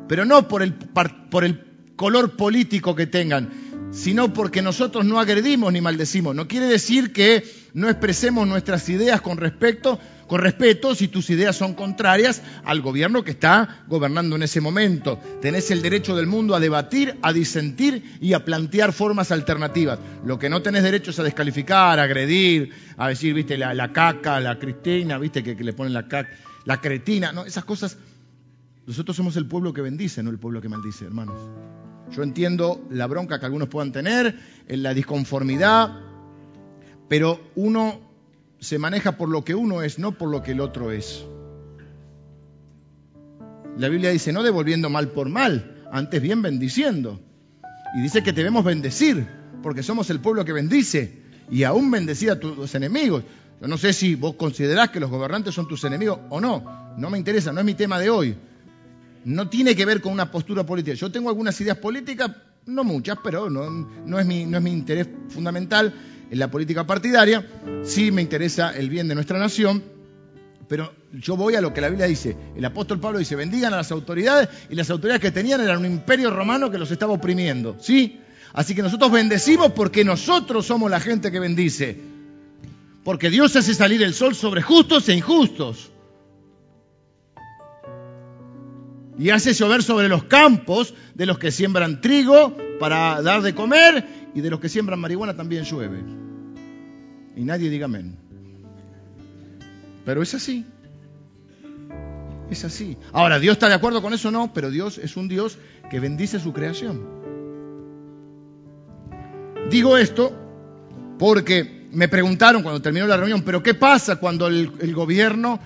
pero no por el, por el color político que tengan, sino porque nosotros no agredimos ni maldecimos. No quiere decir que no expresemos nuestras ideas con respecto, con respeto si tus ideas son contrarias al gobierno que está gobernando en ese momento. Tenés el derecho del mundo a debatir, a disentir y a plantear formas alternativas. Lo que no tenés derecho es a descalificar, a agredir, a decir, viste, la, caca, la Cristina, viste, que, que le ponen la caca, la cretina, no, esas cosas. Nosotros somos el pueblo que bendice, no el pueblo que maldice, hermanos. Yo entiendo la bronca que algunos puedan tener, la disconformidad, pero uno se maneja por lo que uno es, no por lo que el otro es. La Biblia dice, no devolviendo mal por mal, antes bien bendiciendo. Y dice que debemos bendecir, porque somos el pueblo que bendice, y aún bendecir a tus enemigos. Yo no sé si vos considerás que los gobernantes son tus enemigos o no, no me interesa, no es mi tema de hoy no tiene que ver con una postura política. Yo tengo algunas ideas políticas, no muchas, pero no, es, mi, no es mi interés fundamental en la política partidaria. Sí me interesa el bien de nuestra nación, pero yo voy a lo que la Biblia dice. El apóstol Pablo dice, bendigan a las autoridades y las autoridades que tenían eran un imperio romano que los estaba oprimiendo. ¿Sí? Así que nosotros bendecimos porque nosotros somos la gente que bendice. Porque Dios hace salir el sol sobre justos e injustos. Y hace llover sobre los campos de los que siembran trigo para dar de comer y de los que siembran marihuana también llueve. Y nadie diga amén. Pero es así. Es así. Ahora, ¿Dios está de acuerdo con eso? No, pero Dios es un Dios que bendice su creación. Digo esto porque me preguntaron cuando terminó la reunión, pero ¿qué pasa cuando el, el gobierno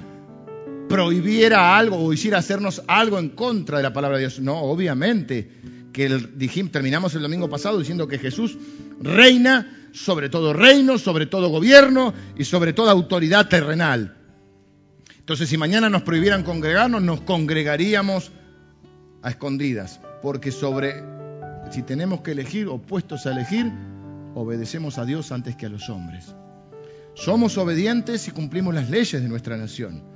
prohibiera algo o hiciera hacernos algo en contra de la palabra de Dios. No, obviamente, que dijimos, terminamos el domingo pasado diciendo que Jesús reina sobre todo reino, sobre todo gobierno y sobre toda autoridad terrenal. Entonces, si mañana nos prohibieran congregarnos, nos congregaríamos a escondidas, porque sobre, si tenemos que elegir o puestos a elegir, obedecemos a Dios antes que a los hombres. Somos obedientes y cumplimos las leyes de nuestra nación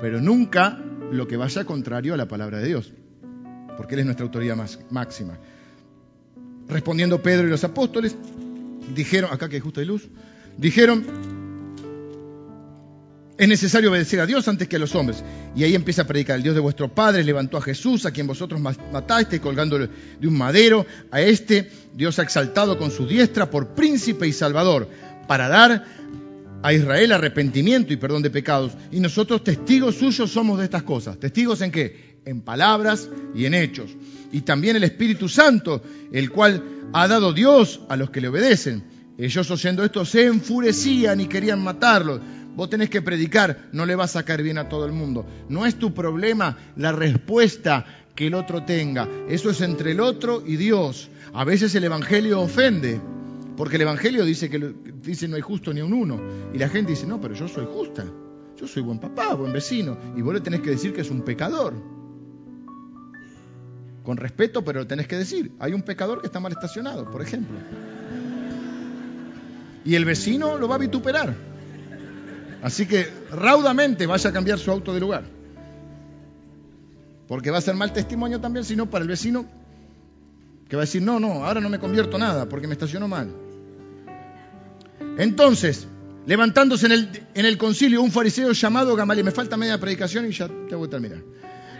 pero nunca lo que vaya contrario a la palabra de Dios, porque Él es nuestra autoridad más, máxima. Respondiendo Pedro y los apóstoles, dijeron, acá que hay justo de luz, dijeron, es necesario obedecer a Dios antes que a los hombres. Y ahí empieza a predicar, el Dios de vuestro Padre levantó a Jesús, a quien vosotros mataste, colgándole de un madero. A este Dios ha exaltado con su diestra por príncipe y salvador, para dar a Israel arrepentimiento y perdón de pecados. Y nosotros testigos suyos somos de estas cosas. ¿Testigos en qué? En palabras y en hechos. Y también el Espíritu Santo, el cual ha dado Dios a los que le obedecen. Ellos oyendo esto se enfurecían y querían matarlo. Vos tenés que predicar, no le vas a caer bien a todo el mundo. No es tu problema la respuesta que el otro tenga. Eso es entre el otro y Dios. A veces el Evangelio ofende. Porque el Evangelio dice que dice no hay justo ni un uno. Y la gente dice, no, pero yo soy justa. Yo soy buen papá, buen vecino. Y vos le tenés que decir que es un pecador. Con respeto, pero lo tenés que decir. Hay un pecador que está mal estacionado, por ejemplo. Y el vecino lo va a vituperar. Así que raudamente vaya a cambiar su auto de lugar. Porque va a ser mal testimonio también, sino para el vecino que va a decir, no, no, ahora no me convierto nada porque me estacionó mal. Entonces, levantándose en el, concilio un fariseo llamado Gamaliel, me falta media predicación y ya te voy a terminar.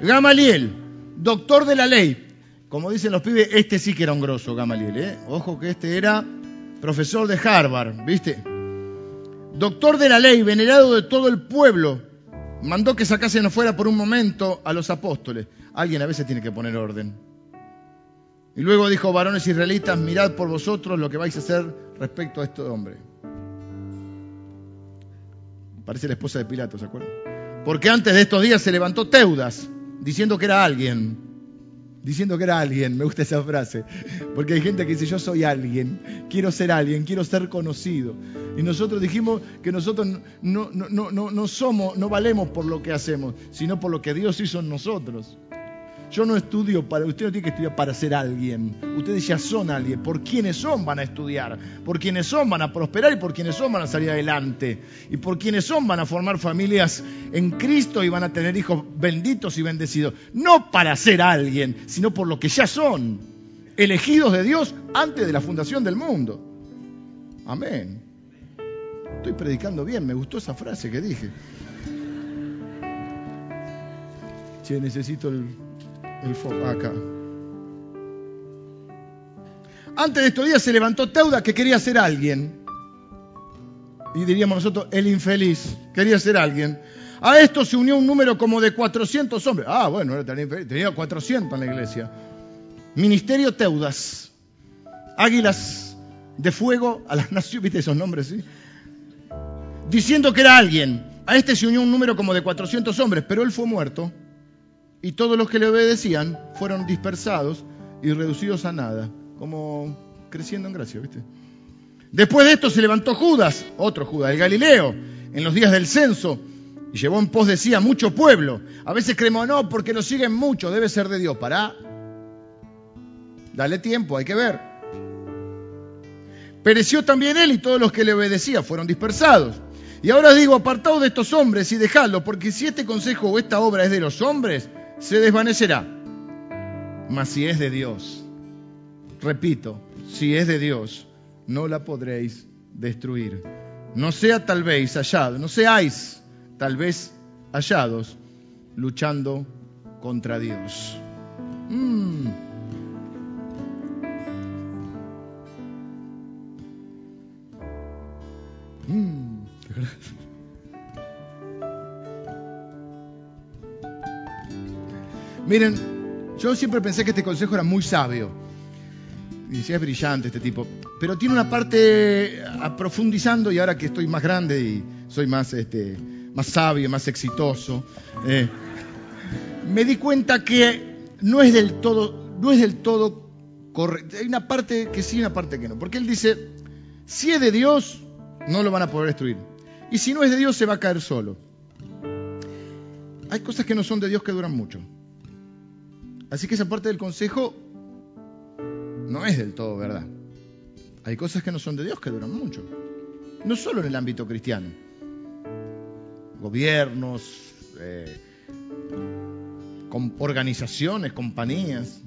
Gamaliel, doctor de la ley. Como dicen los pibes, este sí que era un grosso, Gamaliel. ¿eh? Ojo que este era profesor de Harvard, ¿viste? Doctor de la ley, venerado de todo el pueblo, mandó que sacasen afuera por un momento a los apóstoles. Alguien a veces tiene que poner orden. Y luego dijo, varones israelitas, mirad por vosotros lo que vais a hacer respecto a este hombre. Parece la esposa de Pilato, ¿se acuerdan? Porque antes de estos días se levantó Teudas diciendo que era alguien. Diciendo que era alguien, me gusta esa frase. Porque hay gente que dice, yo soy alguien, quiero ser alguien, quiero ser conocido. Y nosotros dijimos que nosotros no, no, no, no somos, no valemos por lo que hacemos, sino por lo que Dios hizo en nosotros. Yo no estudio para, usted no tiene que estudiar para ser alguien. Ustedes ya son alguien. Por quienes son van a estudiar. Por quienes son van a prosperar y por quienes son van a salir adelante. Y por quienes son van a formar familias en Cristo y van a tener hijos benditos y bendecidos. No para ser alguien, sino por lo que ya son. Elegidos de Dios antes de la fundación del mundo. Amén. estoy predicando bien, me gustó esa frase que dije. Che, necesito el, Antes de estos días se levantó Teuda que quería ser alguien. Y diríamos nosotros, el infeliz, quería ser alguien. A esto se unió un número como de 400 hombres. Ah, bueno, tenía 400 en la iglesia. Ministerio Teudas. Águilas de fuego a las [laughs] naciones, ¿viste esos nombres? Diciendo que era alguien. A este se unió un número como de 400 hombres, pero él fue muerto y todos los que le obedecían fueron dispersados y reducidos a nada, como creciendo en gracia, ¿viste? Después de esto se levantó Judas, otro Judas, el Galileo, en los días del censo, y llevó en pos de sí a mucho pueblo. A veces creemos, no, porque lo siguen mucho, debe ser de Dios. Pará, dale tiempo, hay que ver. Pereció también él y todos los que le obedecían fueron dispersados. Y ahora digo, apartaos de estos hombres y dejadlos, porque si este consejo o esta obra es de los hombres, se desvanecerá. Mas si es de Dios, repito, si es de Dios, no la podréis destruir. No sea tal vez hallado, no seáis tal vez hallados luchando contra Dios. Mm. Mm. [laughs] Miren, yo siempre pensé que este consejo era muy sabio. Y decía, es brillante este tipo. Pero tiene una parte profundizando y ahora que estoy más grande y soy más, este, más sabio, más exitoso, eh, me di cuenta que no es del todo, no es del todo correcto. Hay una parte que sí y una parte que no. Porque él dice, si es de Dios, no lo van a poder destruir. Y si no es de Dios, se va a caer solo. Hay cosas que no son de Dios que duran mucho. Así que esa parte del consejo no es del todo verdad. Hay cosas que no son de Dios que duran mucho. No solo en el ámbito cristiano. Gobiernos, eh, organizaciones, compañías.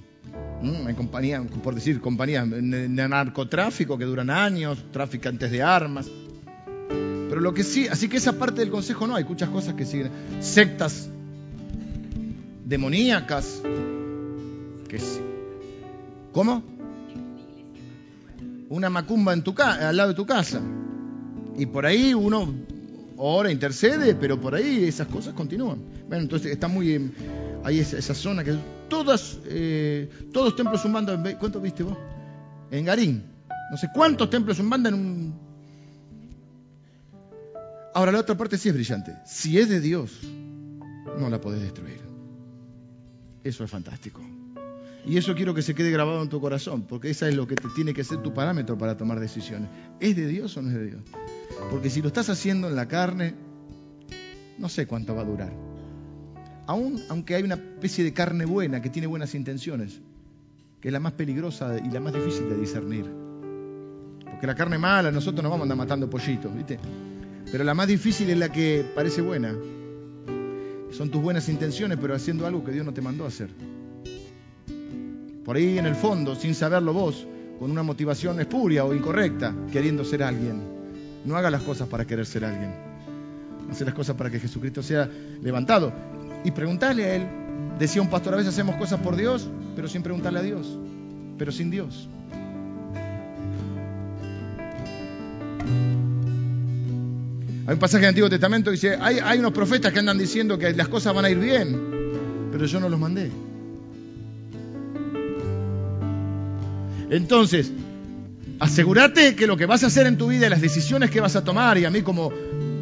Hay compañías, por decir, compañías de narcotráfico que duran años, traficantes de armas. Pero lo que sí, así que esa parte del consejo no, hay muchas cosas que siguen. Sectas demoníacas, ¿Cómo? Una macumba en tu al lado de tu casa. Y por ahí uno ora, intercede, pero por ahí esas cosas continúan. Bueno, entonces está muy... Ahí esa, zona que... Todas, eh, todos templos banda ¿Cuántos viste vos? En Garín. No sé cuántos templos banda en un... Ahora la otra parte sí es brillante. Si es de Dios, no la podés destruir. Eso es fantástico. Y eso quiero que se quede grabado en tu corazón, porque esa es lo que te tiene que ser tu parámetro para tomar decisiones. ¿Es de Dios o no es de Dios? Porque si lo estás haciendo en la carne, no sé cuánto va a durar. Aún, aunque hay una especie de carne buena que tiene buenas intenciones, que es la más peligrosa y la más difícil de discernir. Porque la carne mala, nosotros nos vamos a andar matando pollitos, ¿viste? Pero la más difícil es la que parece buena. Son tus buenas intenciones, pero haciendo algo que Dios no te mandó a hacer por ahí en el fondo, sin saberlo vos, con una motivación espuria o incorrecta, queriendo ser alguien. No haga las cosas para querer ser alguien. Hace las cosas para que Jesucristo sea levantado. Y preguntarle a Él. Decía un pastor, a veces hacemos cosas por Dios, pero sin preguntarle a Dios, pero sin Dios. Hay un pasaje del Antiguo Testamento que dice, hay, hay unos profetas que andan diciendo que las cosas van a ir bien, pero yo no los mandé. Entonces, asegúrate que lo que vas a hacer en tu vida y las decisiones que vas a tomar, y a mí como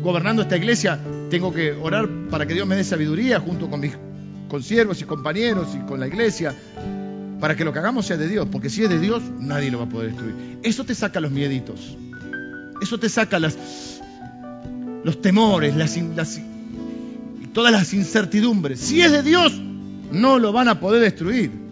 gobernando esta iglesia, tengo que orar para que Dios me dé sabiduría junto con mis consiervos y compañeros y con la iglesia, para que lo que hagamos sea de Dios, porque si es de Dios, nadie lo va a poder destruir. Eso te saca los mieditos, eso te saca las, los temores, las, todas las incertidumbres. Si es de Dios, no lo van a poder destruir.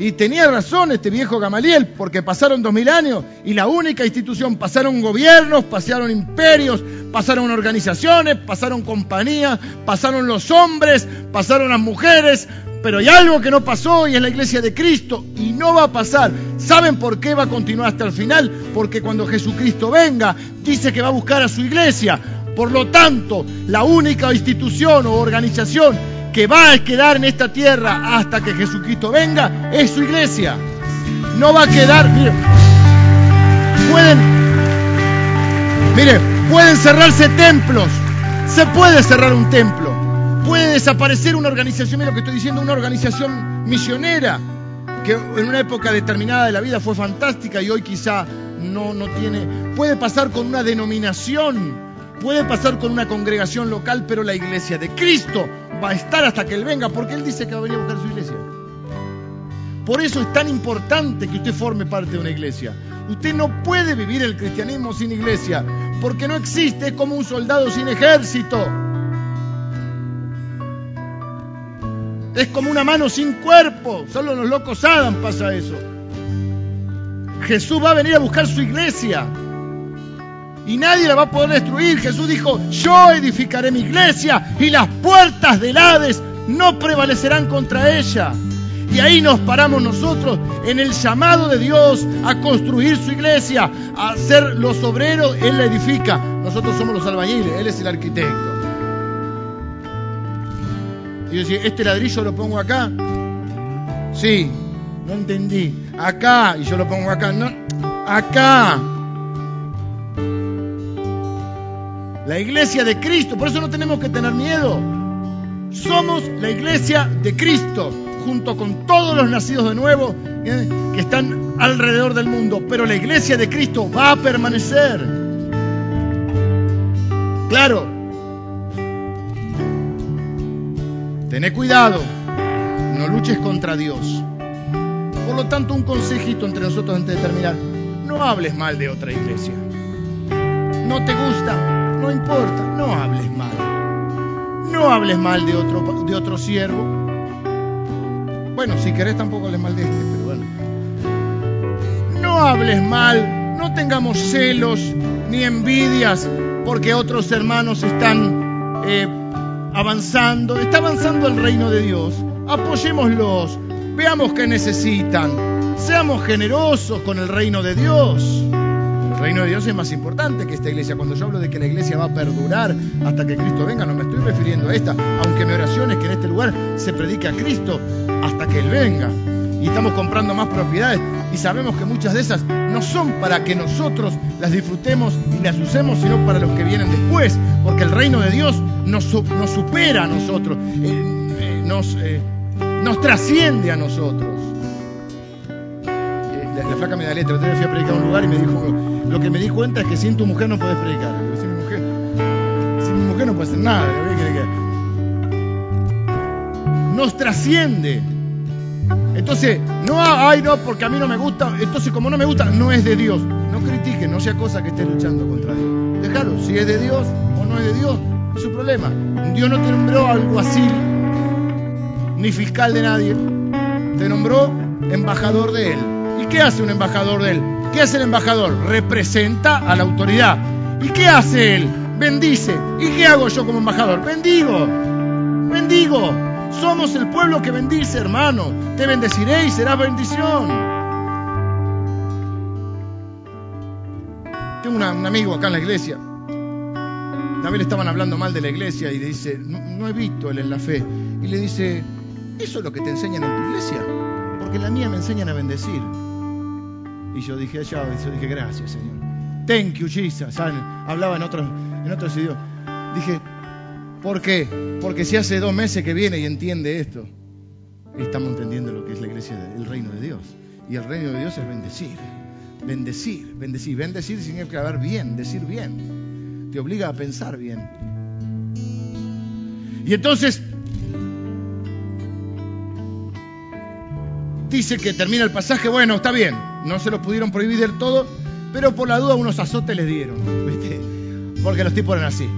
Y tenía razón este viejo Gamaliel, porque pasaron dos mil años y la única institución, pasaron gobiernos, pasaron imperios, pasaron organizaciones, pasaron compañías, pasaron los hombres, pasaron las mujeres, pero hay algo que no pasó y es la iglesia de Cristo y no va a pasar. ¿Saben por qué va a continuar hasta el final? Porque cuando Jesucristo venga, dice que va a buscar a su iglesia. Por lo tanto, la única institución o organización que va a quedar en esta tierra hasta que Jesucristo venga es su iglesia. No va a quedar, miren, pueden, miren, pueden cerrarse templos, se puede cerrar un templo, puede desaparecer una organización, mira lo que estoy diciendo, una organización misionera, que en una época determinada de la vida fue fantástica y hoy quizá no, no tiene, puede pasar con una denominación, puede pasar con una congregación local, pero la iglesia de Cristo va a estar hasta que Él venga, porque Él dice que va a venir a buscar su iglesia. Por eso es tan importante que usted forme parte de una iglesia. Usted no puede vivir el cristianismo sin iglesia, porque no existe como un soldado sin ejército. Es como una mano sin cuerpo. Solo los locos Adam pasa eso. Jesús va a venir a buscar su iglesia. Y nadie la va a poder destruir. Jesús dijo, yo edificaré mi iglesia y las puertas del Hades no prevalecerán contra ella. Y ahí nos paramos nosotros en el llamado de Dios a construir su iglesia, a ser los obreros, Él la edifica. Nosotros somos los albañiles, Él es el arquitecto. Y yo decía, ¿este ladrillo lo pongo acá? Sí, no entendí. Acá, y yo lo pongo acá. No, acá. La iglesia de Cristo, por eso no tenemos que tener miedo. Somos la iglesia de Cristo, junto con todos los nacidos de nuevo ¿eh? que están alrededor del mundo. Pero la iglesia de Cristo va a permanecer. Claro. Tené cuidado. No luches contra Dios. Por lo tanto, un consejito entre nosotros antes de terminar. No hables mal de otra iglesia. No te gusta, no importa, no hables mal. No hables mal de otro, de otro siervo. Bueno, si querés tampoco hables mal de este, pero bueno. No hables mal, no tengamos celos ni envidias porque otros hermanos están eh, avanzando. Está avanzando el reino de Dios. Apoyémoslos, veamos qué necesitan. Seamos generosos con el reino de Dios. Reino de Dios es más importante que esta iglesia. Cuando yo hablo de que la iglesia va a perdurar hasta que Cristo venga, no me estoy refiriendo a esta, aunque mi oración es que en este lugar se predique a Cristo hasta que Él venga. Y estamos comprando más propiedades y sabemos que muchas de esas no son para que nosotros las disfrutemos y las usemos, sino para los que vienen después, porque el reino de Dios nos, supera a nosotros, eh, eh, eh, nos trasciende a nosotros. La, la, flaca me da letra, vez fui a predicar a un lugar y me dijo, lo que me di cuenta es que sin tu mujer no puedes predicar. Sin mi mujer, sin mi mujer no puedes hacer nada. Nos trasciende. Entonces, no, ay, no, porque a mí no me gusta. Entonces, como no me gusta, no es de Dios. No critique, no sea cosa que esté luchando contra Dios. Déjalo, si es de Dios o no es de Dios, es su problema. Dios no te nombró alguacil, ni fiscal de nadie. Te nombró embajador de Él. ¿Y qué hace un embajador de Él? ¿Qué hace el embajador? Representa a la autoridad. ¿Y qué hace Él? Bendice. ¿Y qué hago yo como embajador? Bendigo. Bendigo. Somos el pueblo que bendice, hermano. Te bendeciré y será bendición. Tengo un amigo acá en la iglesia. Vez le estaban hablando mal de la iglesia y le dice, no, he visto él en la fe. Y le dice, ¿eso es lo que te enseñan en tu iglesia? Porque la mía me enseñan a bendecir. Y yo dije, ya, yo dije, gracias, Señor. Thank you, Jesus. ¿Saben? Hablaba en otros, en otros idiomas. Dije, ¿por qué? Porque si hace dos meses que viene y entiende esto, estamos entendiendo lo que es la iglesia, el reino de Dios. Y el reino de Dios es bendecir. Bendecir, bendecir. Bendecir significa hablar bien, decir bien. Te obliga a pensar bien. Y entonces dice que termina el pasaje, bueno, está bien, no se lo pudieron prohibir del todo, pero por la duda unos azotes les dieron, [laughs] ¿viste? Porque los tipos eran así.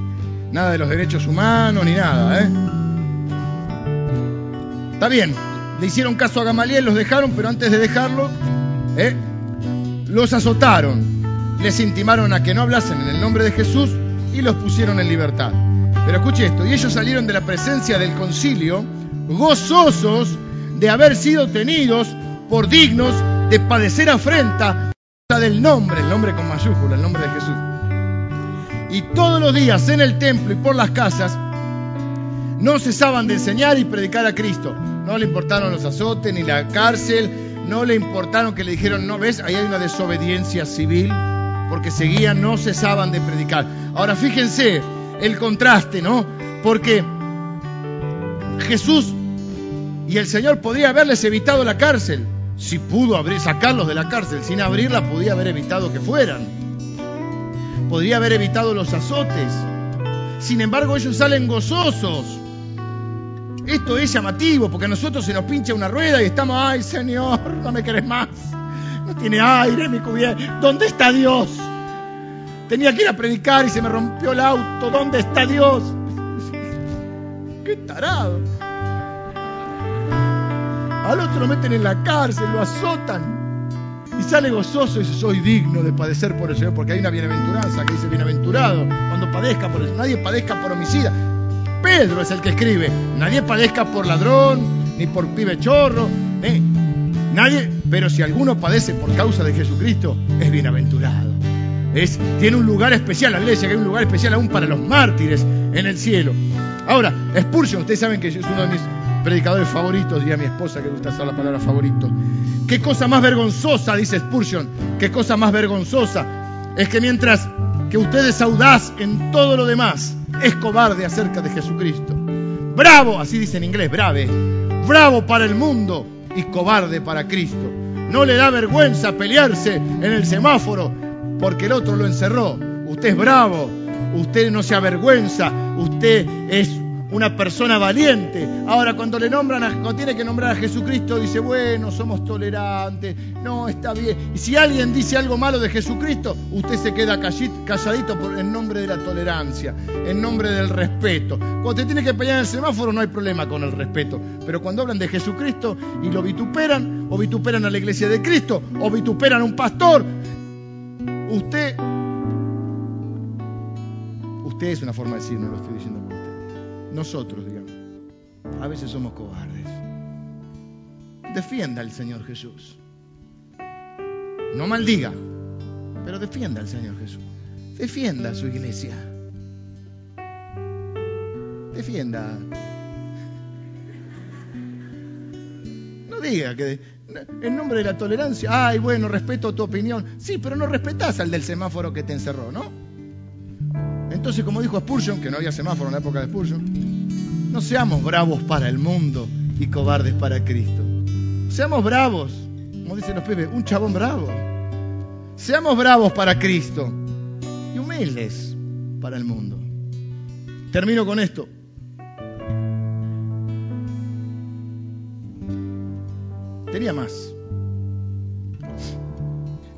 Nada de los derechos humanos ni nada, ¿eh? Está bien, le hicieron caso a Gamaliel, los dejaron, pero antes de dejarlo, ¿eh? los azotaron, les intimaron a que no hablasen en el nombre de Jesús y los pusieron en libertad. Pero escuche esto, y ellos salieron de la presencia del concilio gozosos de haber sido tenidos por dignos de padecer afrenta del nombre, el nombre con mayúscula, el nombre de Jesús. Y todos los días en el templo y por las casas no cesaban de enseñar y predicar a Cristo. No le importaron los azotes ni la cárcel, no le importaron que le dijeron, no ves, ahí hay una desobediencia civil, porque seguían, no cesaban de predicar. Ahora fíjense el contraste, ¿no? Porque Jesús y el Señor podría haberles evitado la cárcel. Si pudo abrir, sacarlos de la cárcel sin abrirla, podía haber evitado que fueran. Podría haber evitado los azotes. Sin embargo, ellos salen gozosos. Esto es llamativo porque a nosotros se nos pincha una rueda y estamos, ay Señor, no me querés más. No tiene aire mi cubierta. ¿Dónde está Dios? Tenía que ir a predicar y se me rompió el auto. ¿Dónde está Dios? [laughs] Qué tarado. Al otro lo meten en la cárcel, lo azotan. Y sale gozoso y dice, soy digno de padecer por el Señor, porque hay una bienaventuranza que dice, bienaventurado, cuando padezca por eso. Nadie padezca por homicida. Pedro es el que escribe, nadie padezca por ladrón, ni por pibe chorro. ¿eh? Nadie, pero si alguno padece por causa de Jesucristo, es bienaventurado. Es, tiene un lugar especial, la dice que hay un lugar especial aún para los mártires en el cielo. Ahora, Spurgeon, ustedes saben que es uno de mis predicadores favoritos, diría mi esposa que gusta usar la palabra favorito. Qué cosa más vergonzosa, dice Spurgeon, qué cosa más vergonzosa es que mientras que usted es audaz en todo lo demás, es cobarde acerca de Jesucristo. Bravo, así dice en inglés, brave, bravo para el mundo y cobarde para Cristo. No le da vergüenza pelearse en el semáforo porque el otro lo encerró. Usted es bravo, usted no se avergüenza, usted es una persona valiente. Ahora, cuando le nombran, cuando tiene que nombrar a Jesucristo, dice, bueno, somos tolerantes, no, está bien. Y si alguien dice algo malo de Jesucristo, usted se queda calladito por, en nombre de la tolerancia, en nombre del respeto. Cuando te tiene que pelear en el semáforo, no hay problema con el respeto. Pero cuando hablan de Jesucristo y lo vituperan, o vituperan a la iglesia de Cristo, o vituperan a un pastor, usted, usted es una forma de decir, no lo estoy diciendo nosotros, digamos, a veces somos cobardes. Defienda al Señor Jesús. No maldiga, pero defienda al Señor Jesús. Defienda a su iglesia. Defienda. No diga que en nombre de la tolerancia, ay, bueno, respeto tu opinión. Sí, pero no respetás al del semáforo que te encerró, ¿no? Entonces, como dijo Spurgeon, que no había semáforo en la época de Spurgeon, no seamos bravos para el mundo y cobardes para Cristo. Seamos bravos, como dicen los pibes, un chabón bravo. Seamos bravos para Cristo y humildes para el mundo. Termino con esto. Tenía más.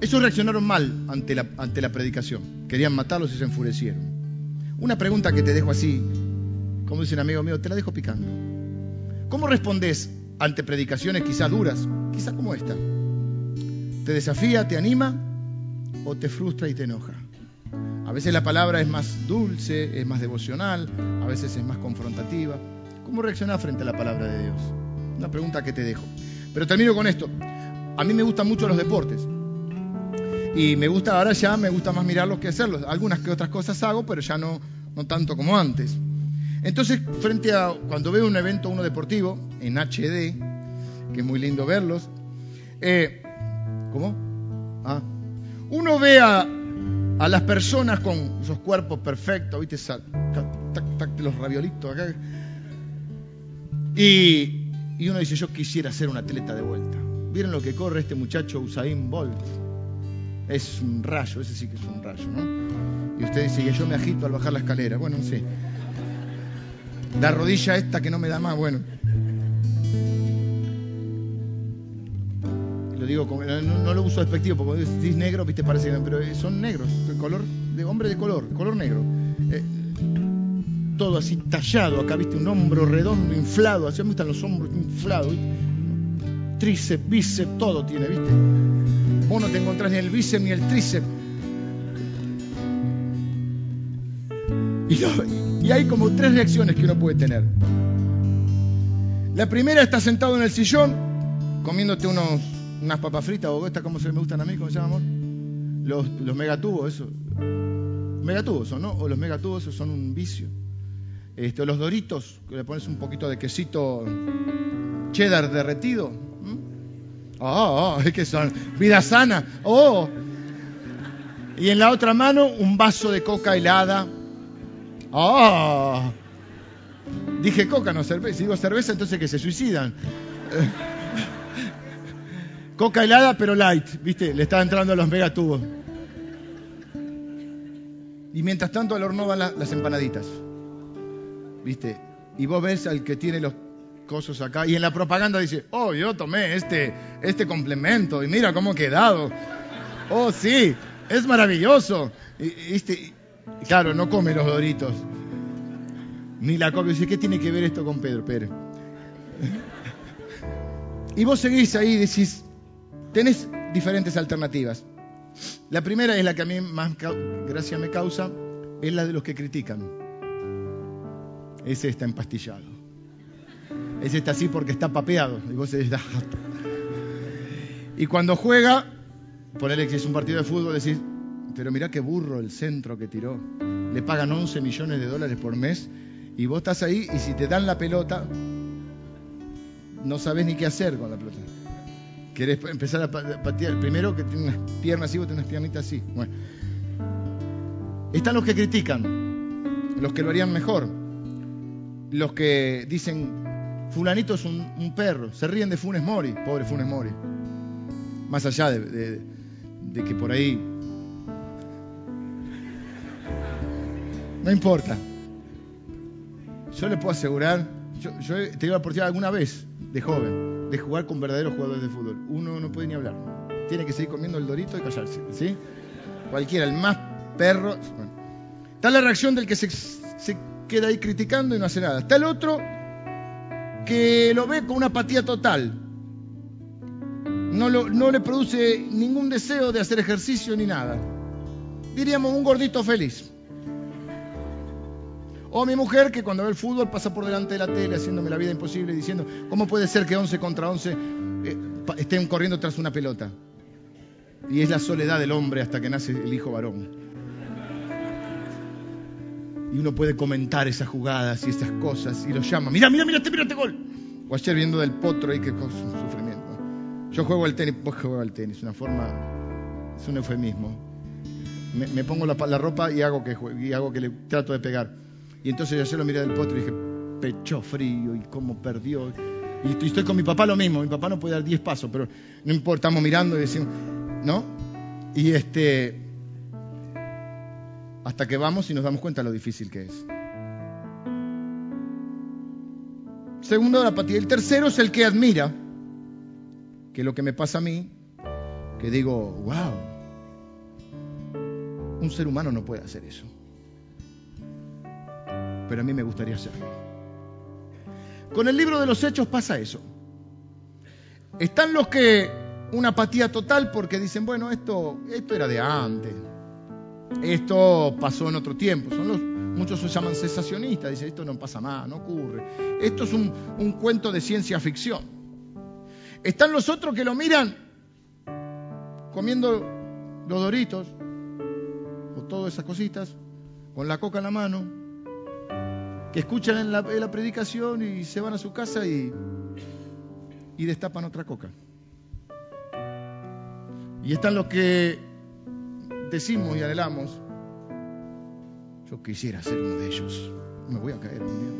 Ellos reaccionaron mal ante la, ante la predicación. Querían matarlos y se enfurecieron. Una pregunta que te dejo así, como dice un amigo mío, te la dejo picando. ¿Cómo respondes ante predicaciones quizás duras, quizás como esta? ¿Te desafía, te anima o te frustra y te enoja? A veces la palabra es más dulce, es más devocional, a veces es más confrontativa. ¿Cómo reaccionar frente a la palabra de Dios? Una pregunta que te dejo. Pero termino con esto. A mí me gustan mucho los deportes. Y me gusta, ahora ya me gusta más mirarlos que hacerlos. Algunas que otras cosas hago, pero ya no, no tanto como antes. Entonces, frente a cuando veo un evento, uno deportivo, en HD, que es muy lindo verlos, eh, ¿cómo? Ah, uno ve a, a, las personas con esos cuerpos perfectos, ¿viste? los raviolitos acá. Y, y uno dice, yo quisiera ser un atleta de vuelta. ¿Vieron lo que corre este muchacho Usain Bolt? Es un rayo, ese sí que es un rayo, ¿no? Y usted dice, que yo me agito al bajar la escalera. Bueno, no sé. La rodilla esta que no me da más, bueno. Lo digo, no, lo uso despectivo, porque si es negro, viste, parece que pero son negros, de color, de hombre de color, color negro. Eh, todo así tallado, acá viste un hombro redondo, inflado, así me gustan los hombros inflados, tríceps, bíceps, todo tiene, viste. Vos no te encontrás ni el bíceps ni el tríceps. Y, hay como tres reacciones que uno puede tener. La primera está sentado en el sillón, comiéndote unos, unas papas fritas o estas, ¿cómo se me gustan a mí? ¿Cómo se llama, amor? Los, megatubos, eso. Megatubos son, ¿no? O los megatubos son un vicio. Este, los doritos, que le pones un poquito de quesito cheddar derretido. Oh, es que son vida sana. Oh. Y en la otra mano un vaso de coca helada. Oh. Dije coca, no cerveza. Si digo cerveza, entonces que se suicidan. [laughs] coca helada, pero light, ¿viste? Le está entrando a los megatubos. Y mientras tanto al horno van las empanaditas. ¿Viste? Y vos ves al que tiene los cosos acá. Y en la propaganda dice, oh, yo tomé este, este complemento y mira cómo ha quedado. Oh, sí, es maravilloso. Y, este, claro, no come los doritos ni la copia. Dice, ¿qué tiene que ver esto con Pedro Pérez? [laughs] y vos seguís ahí y decís, tenés diferentes alternativas. La primera es la que a mí más gracia me causa, es la de los que critican. Ese está empastillado. Ese está así porque está papeado. Y vos decís, Y cuando juega, ponele que es un partido de fútbol, decís, pero mirá qué burro el centro que tiró. Le pagan 11 millones de dólares por mes y vos estás ahí y si te dan la pelota, no sabes ni qué hacer con la pelota. Querés empezar a patear. Primero que tiene unas piernas así, vos tenés piernitas así. Bueno. Están los que critican, los que lo harían mejor, los que dicen, fulanito es un, perro, se ríen de Funes Mori, pobre Funes Mori. Más allá de que por ahí... No importa. Yo le puedo asegurar, yo, he tenido la oportunidad alguna vez, de joven, de jugar con verdaderos jugadores de fútbol. Uno no puede ni hablar. Tiene que seguir comiendo el dorito y callarse. ¿Sí? Cualquiera, el más perro. Está la reacción del que se, queda ahí criticando y no hace nada. Está el otro que lo ve con una apatía total. No, le produce ningún deseo de hacer ejercicio ni nada. Diríamos un gordito feliz. O mi mujer que cuando ve el fútbol pasa por delante de la tele haciéndome la vida imposible diciendo, ¿cómo puede ser que 11 contra 11 eh, estén corriendo tras una pelota? Y es la soledad del hombre hasta que nace el hijo varón. Y uno puede comentar esas jugadas y esas cosas y lo llama, mira, mira, mira, mira este gol. O ayer viendo del potro que con sufrimiento. Yo juego al tenis, vos juego al tenis, una forma, es un eufemismo. Me, pongo la, ropa y hago que y hago que le trato de pegar. Y entonces yo lo miré del potro y dije, pecho frío y cómo perdió. Y estoy con mi papá lo mismo, mi papá no puede dar 10 pasos, pero no importa, estamos mirando y decimos, ¿no? Y este, hasta que vamos y nos damos cuenta de lo difícil que es. Segundo, la apatía. El tercero es el que admira, que es lo que me pasa a mí, que digo, wow, un ser humano no puede hacer eso pero a mí me gustaría hacerlo. Con el libro de los hechos pasa eso. Están los que una apatía total porque dicen, bueno, esto, esto era de antes, esto pasó en otro tiempo. Son los, muchos se llaman cesacionistas, dicen, esto no pasa más, no ocurre. Esto es un, cuento de ciencia ficción. Están los otros que lo miran comiendo los doritos o todas esas cositas, con la coca en la mano, que escuchan en la, predicación y se van a su casa y, y destapan otra coca. Y están los que decimos y anhelamos, yo quisiera ser uno de ellos, me voy a caer día.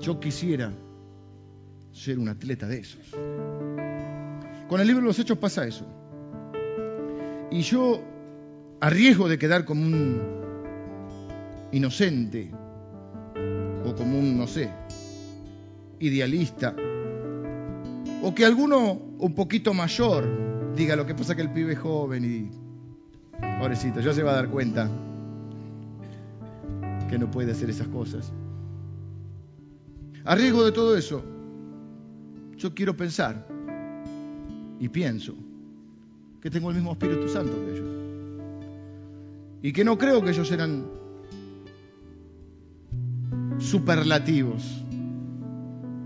Yo quisiera ser un atleta de esos. Con el libro de los hechos pasa eso. Y yo, a riesgo de quedar como un inocente o como un, no sé, idealista, o que alguno un poquito mayor diga lo que pasa que el pibe es joven y, pobrecito, ya se va a dar cuenta que no puede hacer esas cosas. A riesgo de todo eso, yo quiero pensar y pienso que tengo el mismo Espíritu Santo que ellos. Y que no creo que ellos eran superlativos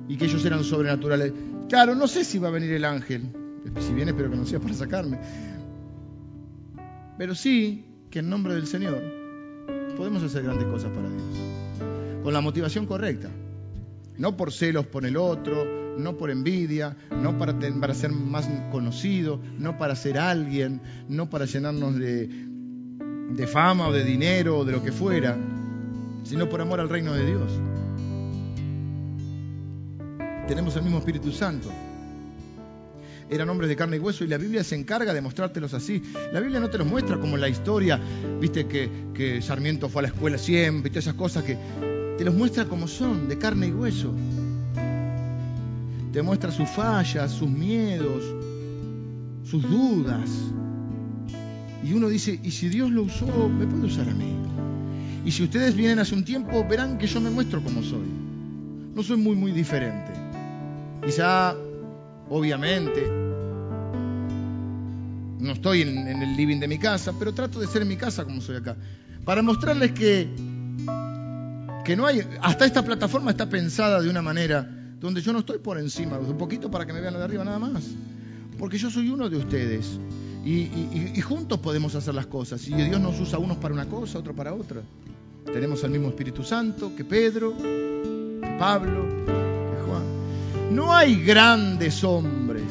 y que ellos eran sobrenaturales. Claro, no sé si va a venir el ángel. Si viene, espero que no sea para sacarme. Pero sí que en nombre del Señor podemos hacer grandes cosas para Dios. Con la motivación correcta. No por celos por el otro, no por envidia, no para, para ser más conocido, no para ser alguien, no para llenarnos de, de fama o de dinero o de lo que fuera, sino por amor al reino de Dios. Tenemos el mismo Espíritu Santo. Eran hombres de carne y hueso y la Biblia se encarga de mostrártelos así. La Biblia no te los muestra como la historia, viste que, Sarmiento fue a la escuela siempre, esas cosas que te los muestra como son, de carne y hueso. Te muestra sus fallas, sus miedos, sus dudas. Y uno dice, ¿y si Dios lo usó, me puede usar a mí? Y si ustedes vienen hace un tiempo, verán que yo me muestro como soy. No soy muy, muy diferente. Quizá, obviamente, no estoy en, el living de mi casa, pero trato de ser en mi casa como soy acá. Para mostrarles que, que no hay, hasta esta plataforma está pensada de una manera donde yo no estoy por encima, un poquito para que me vean lo de arriba nada más. Porque yo soy uno de ustedes. Y, juntos podemos hacer las cosas. Y Dios nos usa unos para una cosa, otros para otra. Tenemos el mismo Espíritu Santo que Pedro, que Pablo, que Juan. No hay grandes hombres,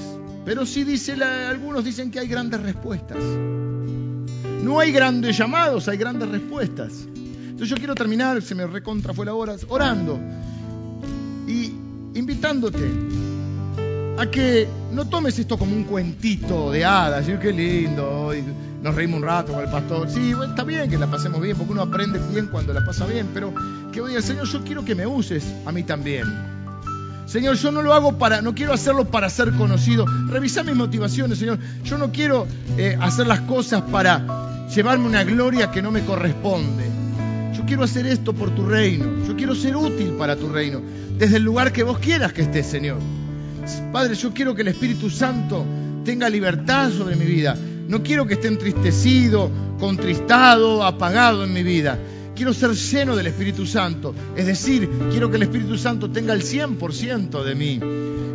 pero sí dice algunos dicen que hay grandes respuestas. No hay grandes llamados, hay grandes respuestas. Entonces yo quiero terminar, se me recontra fue la hora, orando y invitándote a que no tomes esto como un cuentito de hadas, y qué lindo, nos reímos un rato con el pastor. Sí, está bien que la pasemos bien, porque uno aprende bien cuando la pasa bien, pero que oye, Señor, yo quiero que me uses a mí también. Señor, yo no lo hago para, no quiero hacerlo para ser conocido. Revisa mis motivaciones, Señor. Yo no quiero eh, hacer las cosas para llevarme una gloria que no me corresponde. Yo quiero hacer esto por tu reino. Yo quiero ser útil para tu reino. Desde el lugar que vos quieras que estés, Señor. Padre, yo quiero que el Espíritu Santo tenga libertad sobre mi vida. No quiero que esté entristecido, contristado, apagado en mi vida. Quiero ser lleno del Espíritu Santo. Es decir, quiero que el Espíritu Santo tenga el 100% de mí.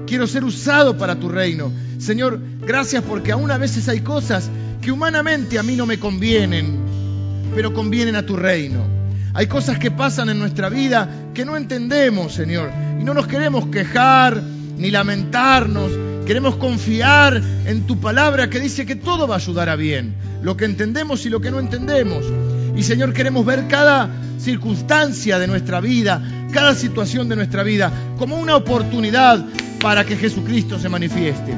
Quiero ser usado para tu reino. Señor, gracias porque aún a veces hay cosas que humanamente a mí no me convienen, pero convienen a tu reino. Hay cosas que pasan en nuestra vida que no entendemos, Señor, y no nos queremos quejar, ni lamentarnos. Queremos confiar en tu palabra que dice que todo va a ayudar a bien, lo que entendemos y lo que no entendemos. Y Señor, queremos ver cada circunstancia de nuestra vida, cada situación de nuestra vida, como una oportunidad para que Jesucristo se manifieste,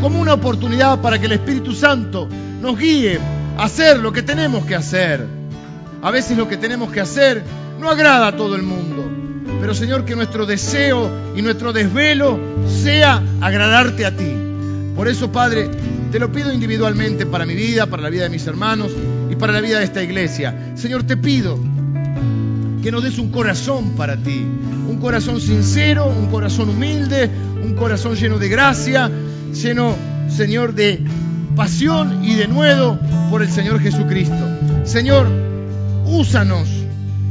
como una oportunidad para que el Espíritu Santo nos guíe a hacer lo que tenemos que hacer. A veces lo que tenemos que hacer no agrada a todo el mundo. Pero Señor, que nuestro deseo y nuestro desvelo sea agradarte a ti. Por eso, Padre, te lo pido individualmente para mi vida, para la vida de mis hermanos para la vida de esta iglesia. Señor, te pido que nos des un corazón para ti, un corazón sincero, un corazón humilde, un corazón lleno de gracia, lleno, Señor, de pasión y de nuevo por el Señor Jesucristo. Señor, úsanos,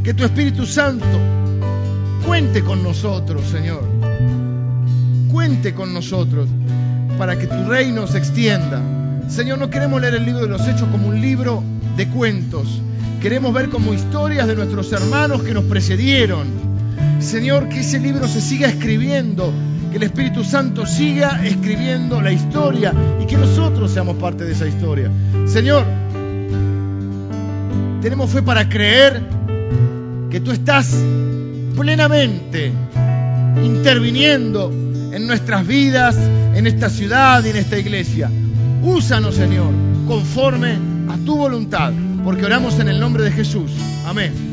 que tu Espíritu Santo Cuente con nosotros, Señor. Cuente con nosotros para que tu reino se extienda. Señor, no queremos leer el libro de los Hechos como un libro de cuentos. Queremos ver como historias de nuestros hermanos que nos precedieron. Señor, que ese libro se siga escribiendo, que el Espíritu Santo siga escribiendo la historia y que nosotros seamos parte de esa historia. Señor, tenemos fe para creer que tú estás plenamente interviniendo en nuestras vidas, en esta ciudad y en esta iglesia. Úsanos, Señor, conforme a tu voluntad, porque oramos en el nombre de Jesús. Amén.